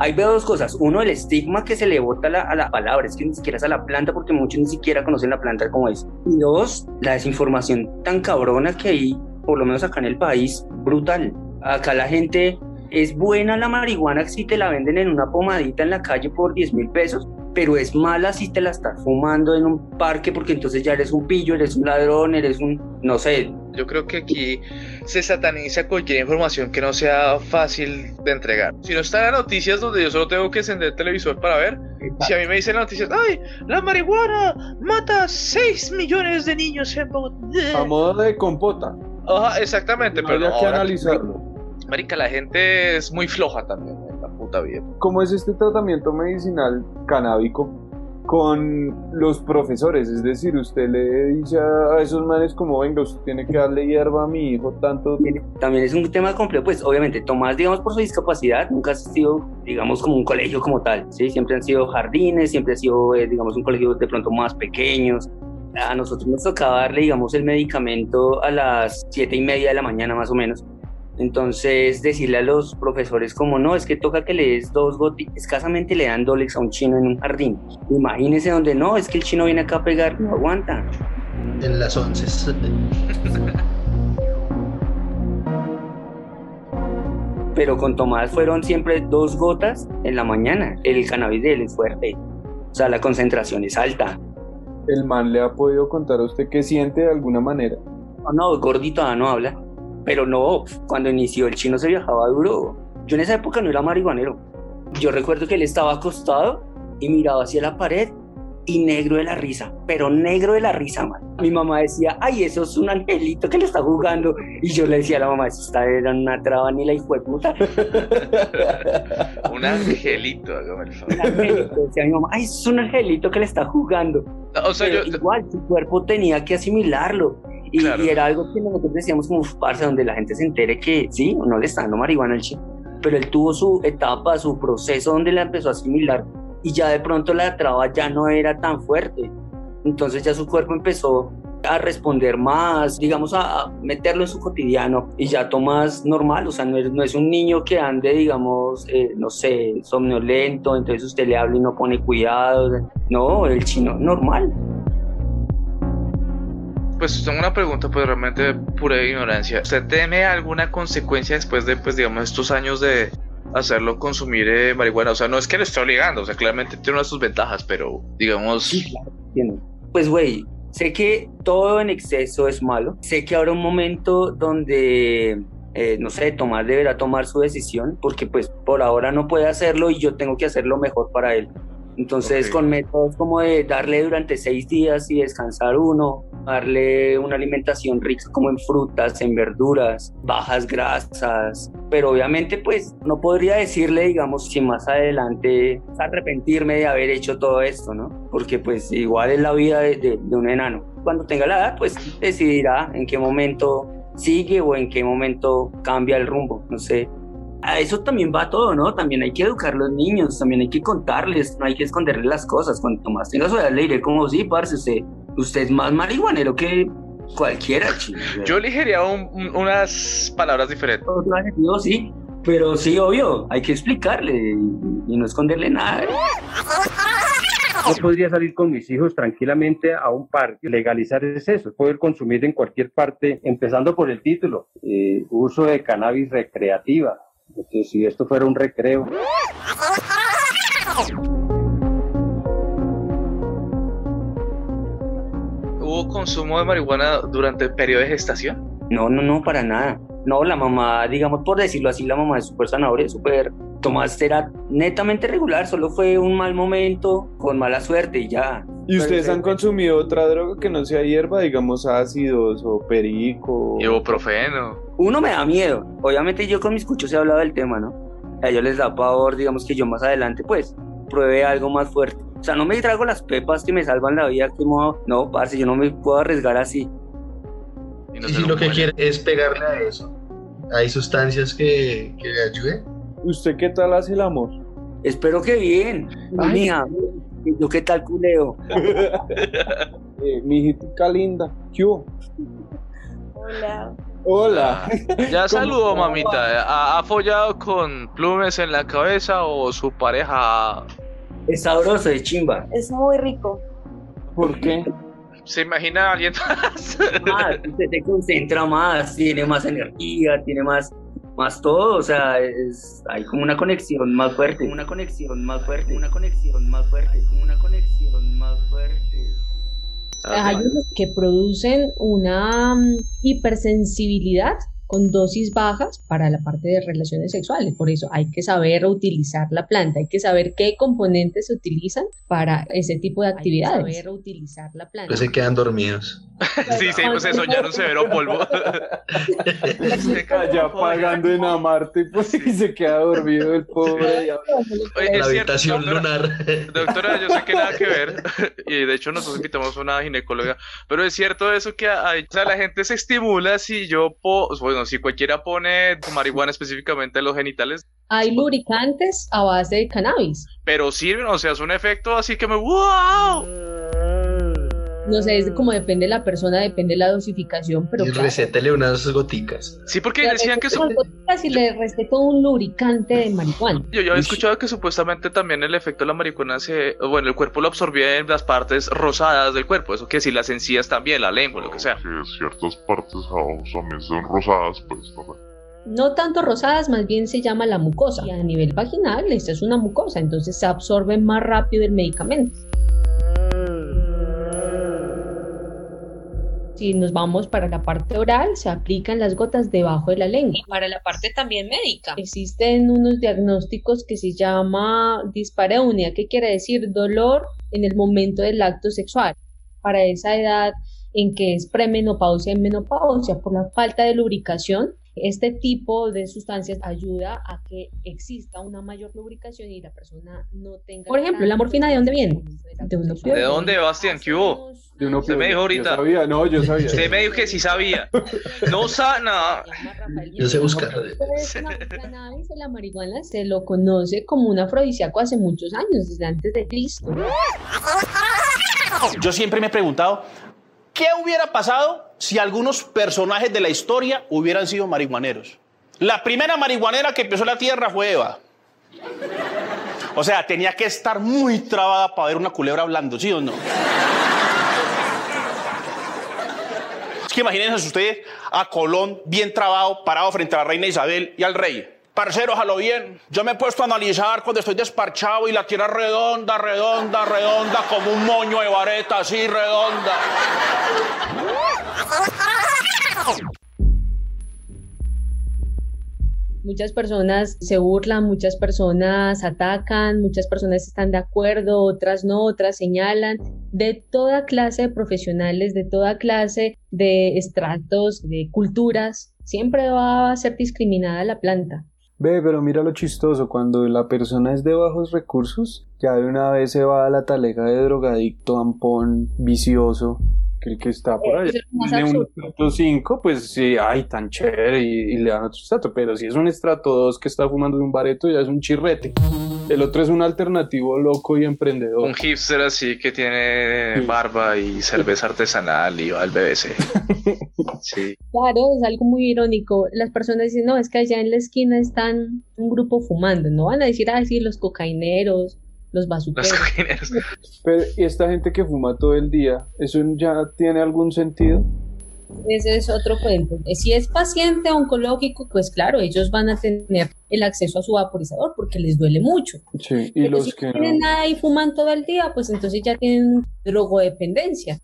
Ahí veo dos cosas. Uno, el estigma que se le bota la, a la palabra, es que ni siquiera es a la planta porque muchos ni siquiera conocen la planta como es. Y dos, la desinformación tan cabrona que hay, por lo menos acá en el país, brutal. Acá la gente es buena la marihuana si te la venden en una pomadita en la calle por 10 mil pesos, pero es mala si te la estás fumando en un parque porque entonces ya eres un pillo, eres un ladrón, eres un, no sé. Yo creo que aquí se sataniza cualquier información que no sea fácil de entregar. Si no está en las noticias donde yo solo tengo que encender el televisor para ver, si a mí me dicen las noticias, ¡ay! La marihuana mata 6 millones de niños en Bogotá. A modo de compota. Ajá, exactamente, pero Habría no, que ahora- analizarlo. Marica, la gente es muy floja también puta vida. ¿Cómo es este tratamiento medicinal canábico con los profesores? Es decir, usted le dice a esos manes como, venga, usted tiene que darle hierba a mi hijo tanto... También es un tema complejo, pues obviamente Tomás, digamos, por su discapacidad, nunca ha sido, digamos, como un colegio como tal, ¿sí? Siempre han sido jardines, siempre ha sido, eh, digamos, un colegio de pronto más pequeños. A nosotros nos tocaba darle, digamos, el medicamento a las siete y media de la mañana más o menos. Entonces, decirle a los profesores como, no, es que toca que le des dos gotitas, escasamente le dan Dolex a un chino en un jardín. Imagínese donde no, es que el chino viene acá a pegar, no aguanta. En las once. (laughs) pero con Tomás fueron siempre dos gotas en la mañana. El cannabis de él es fuerte, o sea, la concentración es alta. ¿El man le ha podido contar a usted qué siente de alguna manera? Oh, no, gordito ah, no habla, pero no, cuando inició el chino se viajaba duro. Yo en esa época no era marihuanero. Yo recuerdo que él estaba acostado y miraba hacia la pared y negro de la risa, pero negro de la risa, man. Mi mamá decía, ay, eso es un angelito que le está jugando. Y yo le decía a la mamá, eso está, era una traba ni la hijo de puta. (laughs) Un angelito, hágame el favor. Un angelito, decía mi mamá, ay, es un angelito que le está jugando. O sea, Pero yo- igual, su cuerpo tenía que asimilarlo. Y, y era algo que nosotros decíamos como, "Uf, parce, donde la gente se entere que sí, no le está dando marihuana al chino. Pero él tuvo su etapa, su proceso donde la empezó a asimilar y ya de pronto la traba ya no era tan fuerte. Entonces ya su cuerpo empezó a responder más, digamos, a, a meterlo en su cotidiano y ya tomas normal, o sea, no es, no es un niño que ande, digamos, eh, no sé, somnolento, entonces usted le habla y no pone cuidado, no, el chino normal. Pues tengo una pregunta, pues realmente pura ignorancia. ¿Usted teme alguna consecuencia después de, pues digamos, estos años de hacerlo consumir eh, marihuana? O sea, no es que lo esté obligando, o sea, claramente tiene una de sus ventajas, pero digamos... Pues, güey, sé que todo en exceso es malo. Sé que habrá un momento donde, eh, no sé, Tomás deberá tomar su decisión, porque pues por ahora no puede hacerlo y yo tengo que hacer lo mejor para él. Entonces, con métodos como de darle durante seis días y descansar uno, darle una alimentación rica como en frutas, en verduras, bajas grasas, pero obviamente pues no podría decirle, digamos, si más adelante arrepentirme de haber hecho todo esto, ¿no? Porque pues igual es la vida de, de- de un enano. Cuando tenga la edad, pues decidirá en qué momento sigue o en qué momento cambia el rumbo, no sé. A eso también va todo, ¿no? También hay que educar a los niños, también hay que contarles, no hay que esconderles las cosas. Cuanto más tenga su edad, le diré como, sí, parce, usted, usted es más marihuanero que cualquiera, chico. Yo elegiría un- un- unas palabras diferentes. Otro adjetivo, sí, pero sí, obvio, hay que explicarle y, y no esconderle nada. Yo podría salir con mis hijos tranquilamente a un parque. Legalizar es eso, poder consumir en cualquier parte, empezando por el título, eh, uso de cannabis recreativa. Entonces, si esto fuera un recreo, ¿Hubo consumo de marihuana durante el periodo de gestación? No, no, no, para nada. No, la mamá, digamos por decirlo así, la mamá es súper zanahoria, súper... Tomás era netamente regular, solo fue un mal momento, con mala suerte y ya. ¿Y ustedes han consumido otra droga que no sea hierba, digamos ácidos o perico? Ibuprofeno. Uno me da miedo. Obviamente yo con mis cuchos he hablado del tema, ¿no? A ellos les da pavor, digamos que yo más adelante, pues, pruebe algo más fuerte. O sea, no me trago las pepas que me salvan la vida, que modo... No, parce, yo no me puedo arriesgar así. Y si lo que quiere es pegarle a eso, hay sustancias que, que le ayuden. ¿Usted qué tal hace el amor? Espero que bien. Ay. Mija, ¿yo qué tal culeo? (laughs) Eh, mi hijitica linda. ¿Qué hubo? Hola. Hola. Ya (laughs) ¿Cómo saludó, mamita. ¿Ha, ha follado con plumes en la cabeza o su pareja? Es sabroso, es chimba. Es muy rico. ¿Por qué? ¿Se imagina a alguien más? Más, usted se concentra más, tiene más energía, tiene más, más todo, o sea, es, hay como una conexión más fuerte, una conexión más fuerte, una conexión más fuerte, una conexión más fuerte. Hay unos que producen una mm, hipersensibilidad con dosis bajas para la parte de relaciones sexuales. Por eso hay que saber utilizar la planta, hay que saber qué componentes se utilizan para ese tipo de actividades. Hay que saber utilizar la planta. Pues se quedan dormidos. sí, sí, pues se soñaron severo polvo. (laughs) Allá apagando en Amarte pues, y se queda dormido el pobre. (laughs) Oye, La es cierto, habitación doctora, lunar. (laughs) doctora, yo sé que nada que ver, y de hecho nosotros invitamos a una ginecóloga, pero es cierto eso que hay, o sea, la gente se estimula si yo, po, bueno, si cualquiera pone marihuana específicamente en los genitales, Hay lubricantes a base de cannabis. pero sirven, o sea, es un efecto así que me, wow. No sé, es como depende de la persona, depende de la dosificación, pero Y claro, recétele unas goticas. Sí, porque le decían que unas gotitas y le receto un lubricante de marihuana. Yo, yo había escuchado que supuestamente también el efecto de la marihuana se, bueno, el cuerpo lo absorbía en las partes rosadas del cuerpo, eso que si las encías también, la lengua, lo que sea. Que ciertas partes también son rosadas, pues no. No tanto rosadas, más bien se llama la mucosa. Y a nivel vaginal, esta es una mucosa, entonces se absorbe más rápido el medicamento. Si nos vamos para la parte oral, se aplican las gotas debajo de la lengua. Para la parte también médica. Existen unos diagnósticos que se llama dispareunia, que quiere decir dolor en el momento del acto sexual. Para esa edad en que es premenopausia y menopausia, por la falta de lubricación, este tipo de sustancias ayuda a que exista una mayor lubricación y la persona no tenga... Por ejemplo, ¿la morfina de dónde viene? De un opioide. ¿De dónde, Bastián? ¿Qué hubo? De uno Usted me dijo ahorita. Yo sabía, no, yo sabía. Usted me dijo que sí sabía. No sabe nada. Yo sé buscar. Pues, la cannabis la marihuana se lo conoce como un afrodisíaco hace muchos años, desde antes de Cristo. Yo siempre me he preguntado, ¿qué hubiera pasado si algunos personajes de la historia hubieran sido marihuaneros? La primera marihuanera que empezó la tierra fue Eva. O sea, tenía que estar muy trabada para ver una culebra hablando, ¿sí o no? Es que imagínense ustedes a Colón bien trabado, parado frente a la reina Isabel y al rey. Parcero, jalo bien. Yo me he puesto a analizar cuando estoy desparchado y la tierra redonda, redonda, redonda, como un moño de vareta, así redonda. Muchas personas se burlan, muchas personas atacan, muchas personas están de acuerdo, otras no, otras señalan. De toda clase de profesionales, de toda clase de estratos, de culturas, siempre va a ser discriminada la planta. Ve, pero mira lo chistoso, cuando la persona es de bajos recursos, ya de una vez se va a la talega de drogadicto, ampón, vicioso, que el que está por allá es más tiene un estrato 5, pues sí, ay, tan chévere, y, y le dan otro estrato, pero si es un estrato 2 que está fumando de un bareto, ya es un chirrete. El otro es un alternativo loco y emprendedor. Un hipster así que tiene barba y cerveza artesanal y va al BBC. (laughs) Sí. Claro, es algo muy irónico. Las personas dicen, no, es que allá en la esquina están un grupo fumando. No van a decir, ah, sí, los cocaineros, los bazuqueros. Pero, ¿y esta gente que fuma todo el día, eso ya tiene algún sentido? Ese es otro cuento. Eh, Si es paciente oncológico, pues claro, ellos van a tener el acceso a su vaporizador porque les duele mucho. Sí, y Pero los si que no. tienen nada y fuman todo el día, pues entonces ya tienen drogodependencia,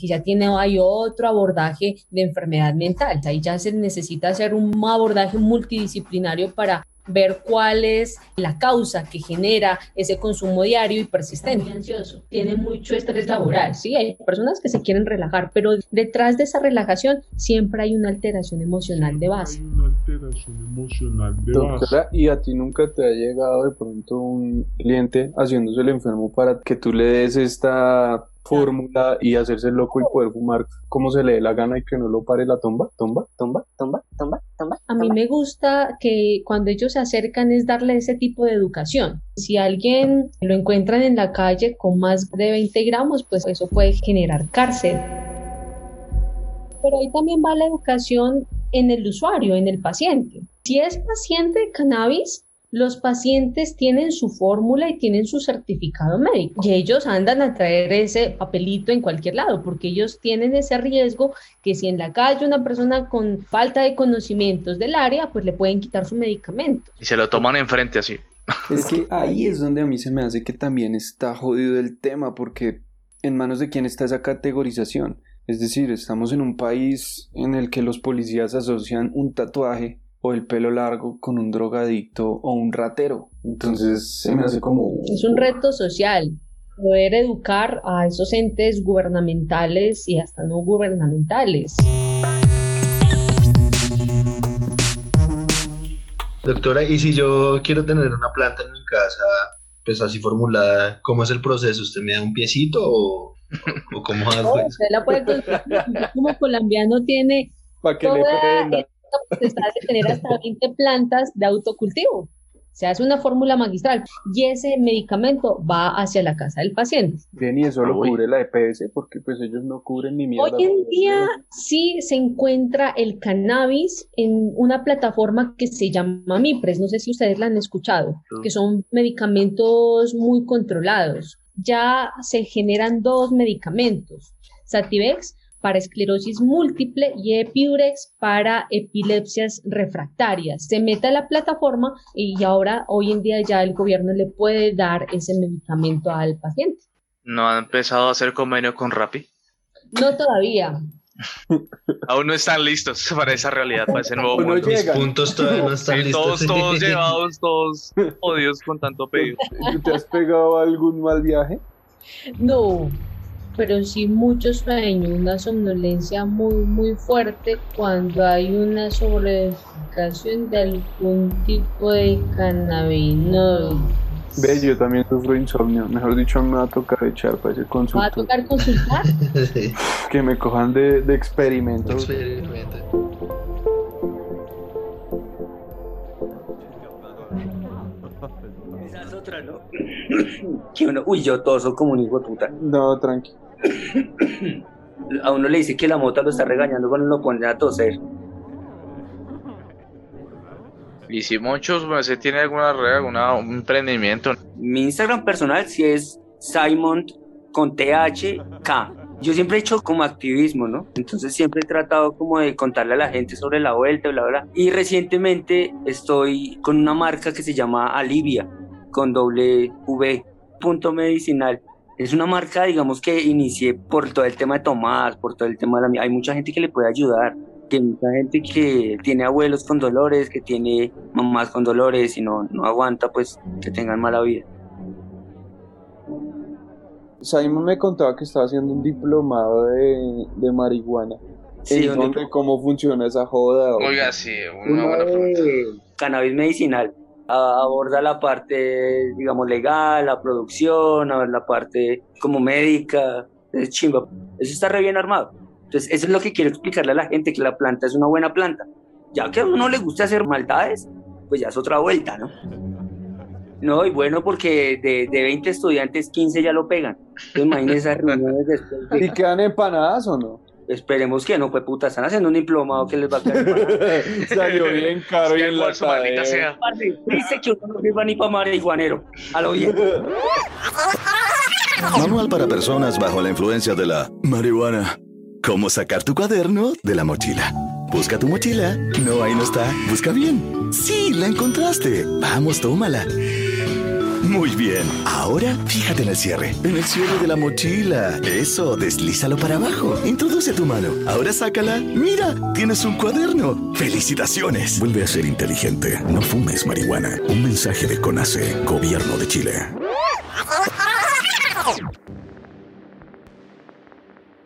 que ya tiene hay otro abordaje de enfermedad mental. Ahí ya se necesita hacer un abordaje multidisciplinario para ver cuál es la causa que genera ese consumo diario y persistente. Ansioso, tiene mucho estrés laboral. Sí, hay personas que se quieren relajar, pero detrás de esa relajación siempre hay una alteración emocional de base. Una alteración emocional de base. ¿y a ti nunca te ha llegado de pronto un cliente haciéndose el enfermo para que tú le des esta fórmula y hacerse loco y poder fumar como se le dé la gana y que no lo pare la tomba? ¿Tomba? ¿Tomba? ¿Tomba? ¿Tomba? ¿Tomba? A mí me gusta que cuando ellos se acercan es darle ese tipo de educación. Si alguien lo encuentran en la calle con más de 20 gramos, pues eso puede generar cárcel. Pero ahí también va la educación en el usuario, en el paciente. Si es paciente de cannabis, los pacientes tienen su fórmula y tienen su certificado médico y ellos andan a traer ese papelito en cualquier lado porque ellos tienen ese riesgo que si en la calle una persona con falta de conocimientos del área pues le pueden quitar su medicamento. Y se lo toman enfrente así. Es que ahí es donde a mí se me hace que también está jodido el tema porque en manos de quién está esa categorización. Es decir, estamos en un país en el que los policías asocian un tatuaje o el pelo largo con un drogadicto o un ratero. Entonces se me hace como... Es un reto social poder educar a esos entes gubernamentales y hasta no gubernamentales. Doctora, y si yo quiero tener una planta en mi casa, pues así formulada, ¿cómo es el proceso? ¿Usted me da un piecito o, o cómo hago No, usted la puede (laughs) como colombiano tiene Pa' que le prenda. Esta potestad de tener hasta 20 plantas de autocultivo. Se hace una fórmula magistral y ese medicamento va hacia la casa del paciente. Bien, y eso lo cubre la EPS porque pues ellos no cubren ni mierda. Hoy en día sí se encuentra el cannabis en una plataforma que se llama MIPRES, no sé si ustedes la han escuchado, que son medicamentos muy controlados. Ya se generan dos medicamentos, Sativex para esclerosis múltiple y Epidurex para epilepsias refractarias. Se mete a la plataforma y ahora, hoy en día, ya el gobierno le puede dar ese medicamento al paciente. ¿No han empezado a hacer convenio con Rappi? No todavía, (laughs) Aún no están listos para esa realidad, para ese nuevo mundo. Mis puntos todavía no están Sí, listos. Todos, todos (laughs) llevados, todos odios con tanto pedido. ¿Te has pegado algún mal viaje? No, pero sí mucho sueño, una somnolencia muy, muy fuerte cuando hay una sobredosación de algún tipo de cannabinoide. Ve, yo también sufro insomnio. Mejor dicho, me va a tocar echar para ese ¿Va a tocar consultar? (laughs) Que me cojan de, de experimento. Esa es otra, ¿no? que uno, uy, yo toso como un hijo de puta. No, tranqui. A uno le dice que la mota lo está regañando cuando lo pone a toser. Y si muchos, pues, ¿se tiene alguna red, alguna, un emprendimiento? Mi Instagram personal sí es Simon con THK. Yo siempre he hecho como activismo, ¿no? Entonces siempre he tratado como de contarle a la gente sobre la vuelta, bla, bla. Y recientemente estoy con una marca que se llama Alivia, con doble V, punto medicinal. Es una marca, digamos, que inicié por todo el tema de Tomás, por todo el tema de la... Hay mucha gente que le puede ayudar, que mucha gente que tiene abuelos con dolores, que tiene mamás con dolores y no, no aguanta, pues, que tengan mala vida. Simon me contaba que estaba haciendo un diplomado de, de marihuana. Sí, ¿En un dónde, ¿Cómo funciona esa joda? Oiga, sí, una Uno buena pregunta. de cannabis medicinal aborda la parte, digamos, legal, la producción, a ver la parte como médica, es chimba. Eso está re bien armado. Entonces, eso es lo que quiero explicarle a la gente, que la planta es una buena planta. Ya que a uno le gusta hacer maldades, pues ya es otra vuelta, ¿no? No, y bueno, porque de, de 20 estudiantes, 15 ya lo pegan. Entonces, imagínense esas reuniones después. de- ¿Y quedan empanadas o no? Esperemos que no, pues puta, están haciendo un diplomado que les va a caer. (laughs) Salió bien caro y en la su maldita sea. Dice que uno no sirva ni para marihuanero. A lo bien. Manual para personas bajo la influencia de la marihuana. ¿Cómo sacar tu cuaderno de la mochila? Busca tu mochila. No, ahí no está. Busca bien. Sí, la encontraste. Vamos, tómala. Muy bien. Ahora fíjate en el cierre. En el cierre de la mochila. Eso, deslízalo para abajo. Introduce tu mano. Ahora sácala. Mira, tienes un cuaderno. ¡Felicidades! Vuelve a ser inteligente. No fumes marihuana. Un mensaje de CONACE, Gobierno de Chile.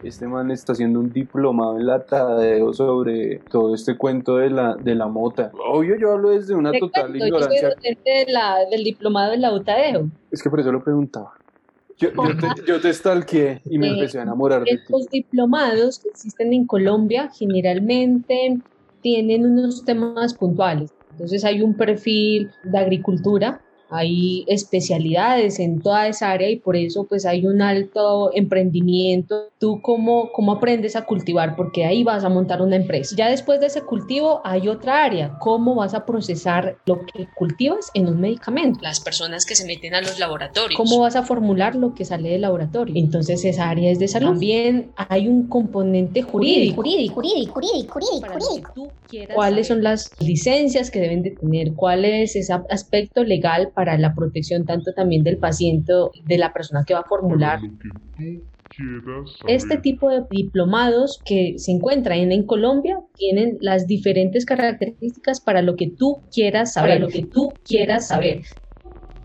Este man está haciendo un diplomado en la Tadeo sobre todo este cuento de la, de la mota. Obvio, yo hablo desde una total cuento, yo soy ignorancia. de la- del diplomado en la UTADEO. Es que por eso lo preguntaba. Yo, yo te, yo te stalkeé y me Eh, empecé a enamorar de ti. Estos diplomados que existen en Colombia generalmente tienen unos temas puntuales. Entonces hay un perfil de agricultura, hay especialidades en toda esa área y por eso pues hay un alto emprendimiento. ¿Tú cómo, cómo aprendes a cultivar? Porque ahí vas a montar una empresa. Ya después de ese cultivo hay otra área. ¿Cómo vas a procesar lo que cultivas en un medicamento? Las personas que se meten a los laboratorios. ¿Cómo vas a formular lo que sale del laboratorio? Entonces esa área es de salud. También hay un componente jurídico. Jurídico, jurídico, jurídico, jurídico, jurídico. ¿Cuáles son las licencias que deben de tener? ¿Cuál es ese aspecto legal para la protección tanto también del paciente, de la persona que va a formular? Este tipo de diplomados que se encuentran en, en Colombia tienen las diferentes características para lo que tú quieras saber, lo que tú quieras saber.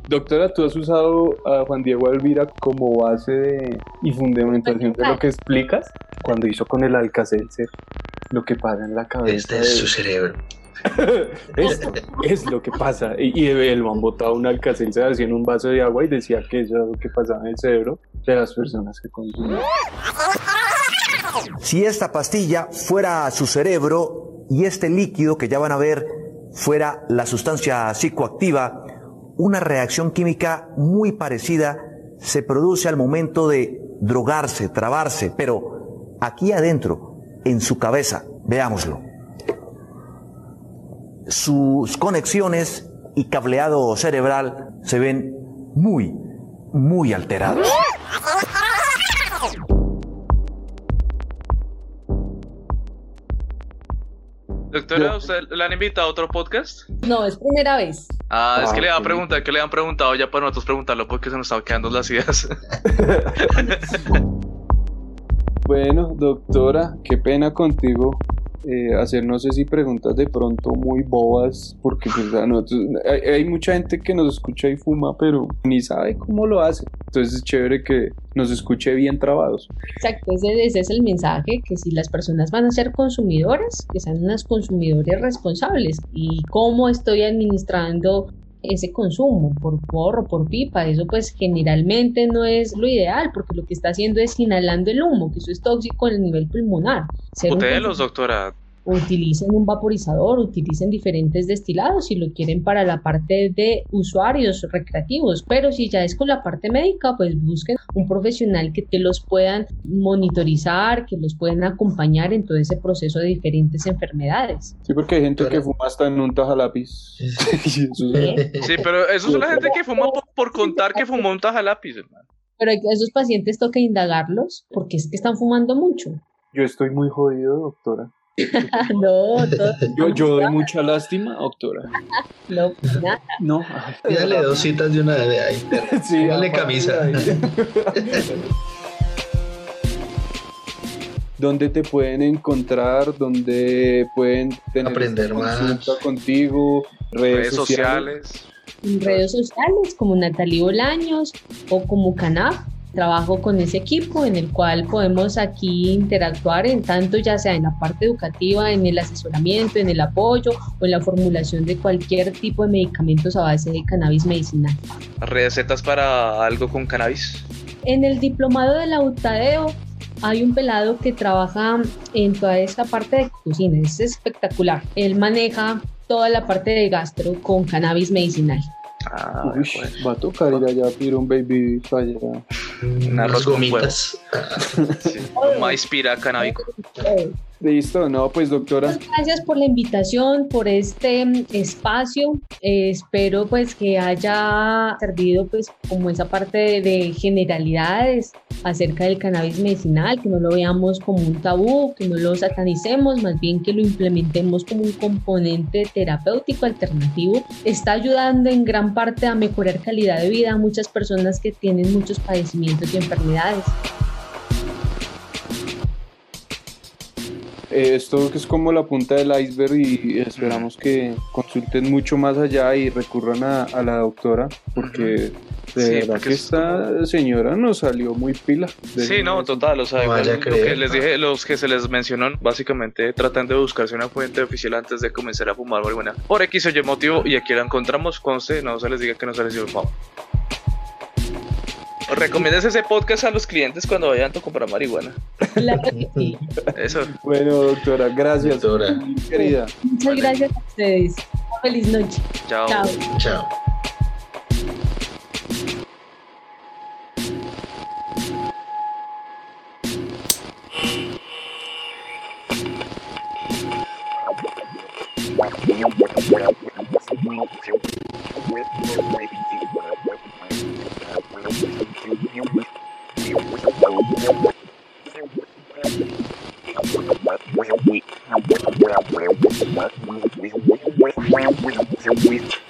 Doctora, tú has usado a Juan Diego Alvira como base de- y fundamentación de lo que explicas cuando hizo con el Alcacelser lo que pasa en la cabeza. Este es su cerebro. (laughs) Esto es lo que pasa. Y, y el man botaba un Alcacelser así en un vaso de agua y decía que eso era lo que pasaba en el cerebro de las personas que consumían. Si esta pastilla fuera a su cerebro y este líquido que ya van a ver fuera la sustancia psicoactiva, una reacción química muy parecida se produce al momento de drogarse, trabarse, pero aquí adentro, en su cabeza, veámoslo. Sus conexiones y cableado cerebral se ven muy, muy alterados. Doctora, ¿usted le han invitado a otro podcast? No, es primera vez. Ah, es Ah, que le van a ok. preguntar, que le han preguntado ya para nosotros preguntarlo porque se nos están quedando las ideas. (laughs) Bueno, doctora, qué pena contigo eh, hacer no sé si preguntas de pronto muy bobas, porque pues, hay, mucha gente que nos escucha y fuma, pero ni sabe cómo lo hace. Entonces es chévere que nos escuche bien trabados. Exacto, ese, ese es el mensaje, que si las personas van a ser consumidoras, que sean unas consumidores responsables. ¿Y cómo estoy administrando ese consumo? ¿Por porro, por pipa? Eso pues generalmente no es lo ideal, porque lo que está haciendo es inhalando el humo, que eso es tóxico en el nivel pulmonar. Ser un Ustedes, doctora. Utilicen un vaporizador, utilicen diferentes destilados si lo quieren para la parte de usuarios recreativos, pero si ya es con la parte médica, pues busquen un profesional que te los puedan monitorizar, que los puedan acompañar en todo ese proceso de diferentes enfermedades. Sí, porque hay gente que fuma hasta en un taja lápiz. (laughs) Y eso es- Sí, pero eso es la (laughs) gente que fuma por, por contar que fumó un taja lápiz, hermano. Pero a esos pacientes toca indagarlos porque es que están fumando mucho. Yo estoy muy jodido, doctora. (laughs) no, todo- Yo, yo doy mucha lástima, doctora. no, pues nada. No, ay, Pídale dos citas de una vez ahí. (laughs) Sí, aparte camisa. ahí. (laughs) ¿Dónde te pueden encontrar? ¿Dónde pueden tener Aprender más. contigo? Redes, Redes sociales. en redes sociales como Natalie Bolaños o como Canaf. Trabajo con ese equipo en el cual podemos aquí interactuar en tanto ya sea en la parte educativa, en el asesoramiento, en el apoyo o en la formulación de cualquier tipo de medicamentos a base de cannabis medicinal. Recetas para algo con cannabis. En el diplomado de la UTADEO hay un pelado que trabaja en toda esta parte de cocina, es espectacular. Él maneja toda la parte de gastro con cannabis medicinal. Ah, Uy, va a tocar ir allá a pedir un baby allá. Un arroz con huevos. Sí, un maíz pira canábico. Listo, no, pues doctora. Muchas gracias por la invitación, por este mm, espacio. Eh, espero pues que haya servido pues como esa parte de, de generalidades acerca del cannabis medicinal, que no lo veamos como un tabú, que no lo satanicemos, más bien que lo implementemos como un componente terapéutico alternativo. Está ayudando en gran parte a mejorar calidad de vida a muchas personas que tienen muchos padecimientos y enfermedades. Eh, esto es como la punta del iceberg y esperamos que consulten mucho más allá y recurran a, a la doctora porque de Sí, verdad porque que es- esta señora nos salió muy pila. De- Sí, no, total, o sea, igual lo que les dije, los que se les mencionó, básicamente tratan de buscarse una fuente oficial antes de comenzar a fumar marihuana. Por X o Y motivo, y aquí la encontramos, conste, no se les diga que no se les dio el favor. ¿O recomiendas ese podcast a los clientes cuando vayan a comprar marihuana? Claro que (laughs) sí. Eso. Bueno, doctora, gracias. Doctora. Querida. Muchas gracias a ustedes. Feliz noche. Chao. Chao. Chao. Wait.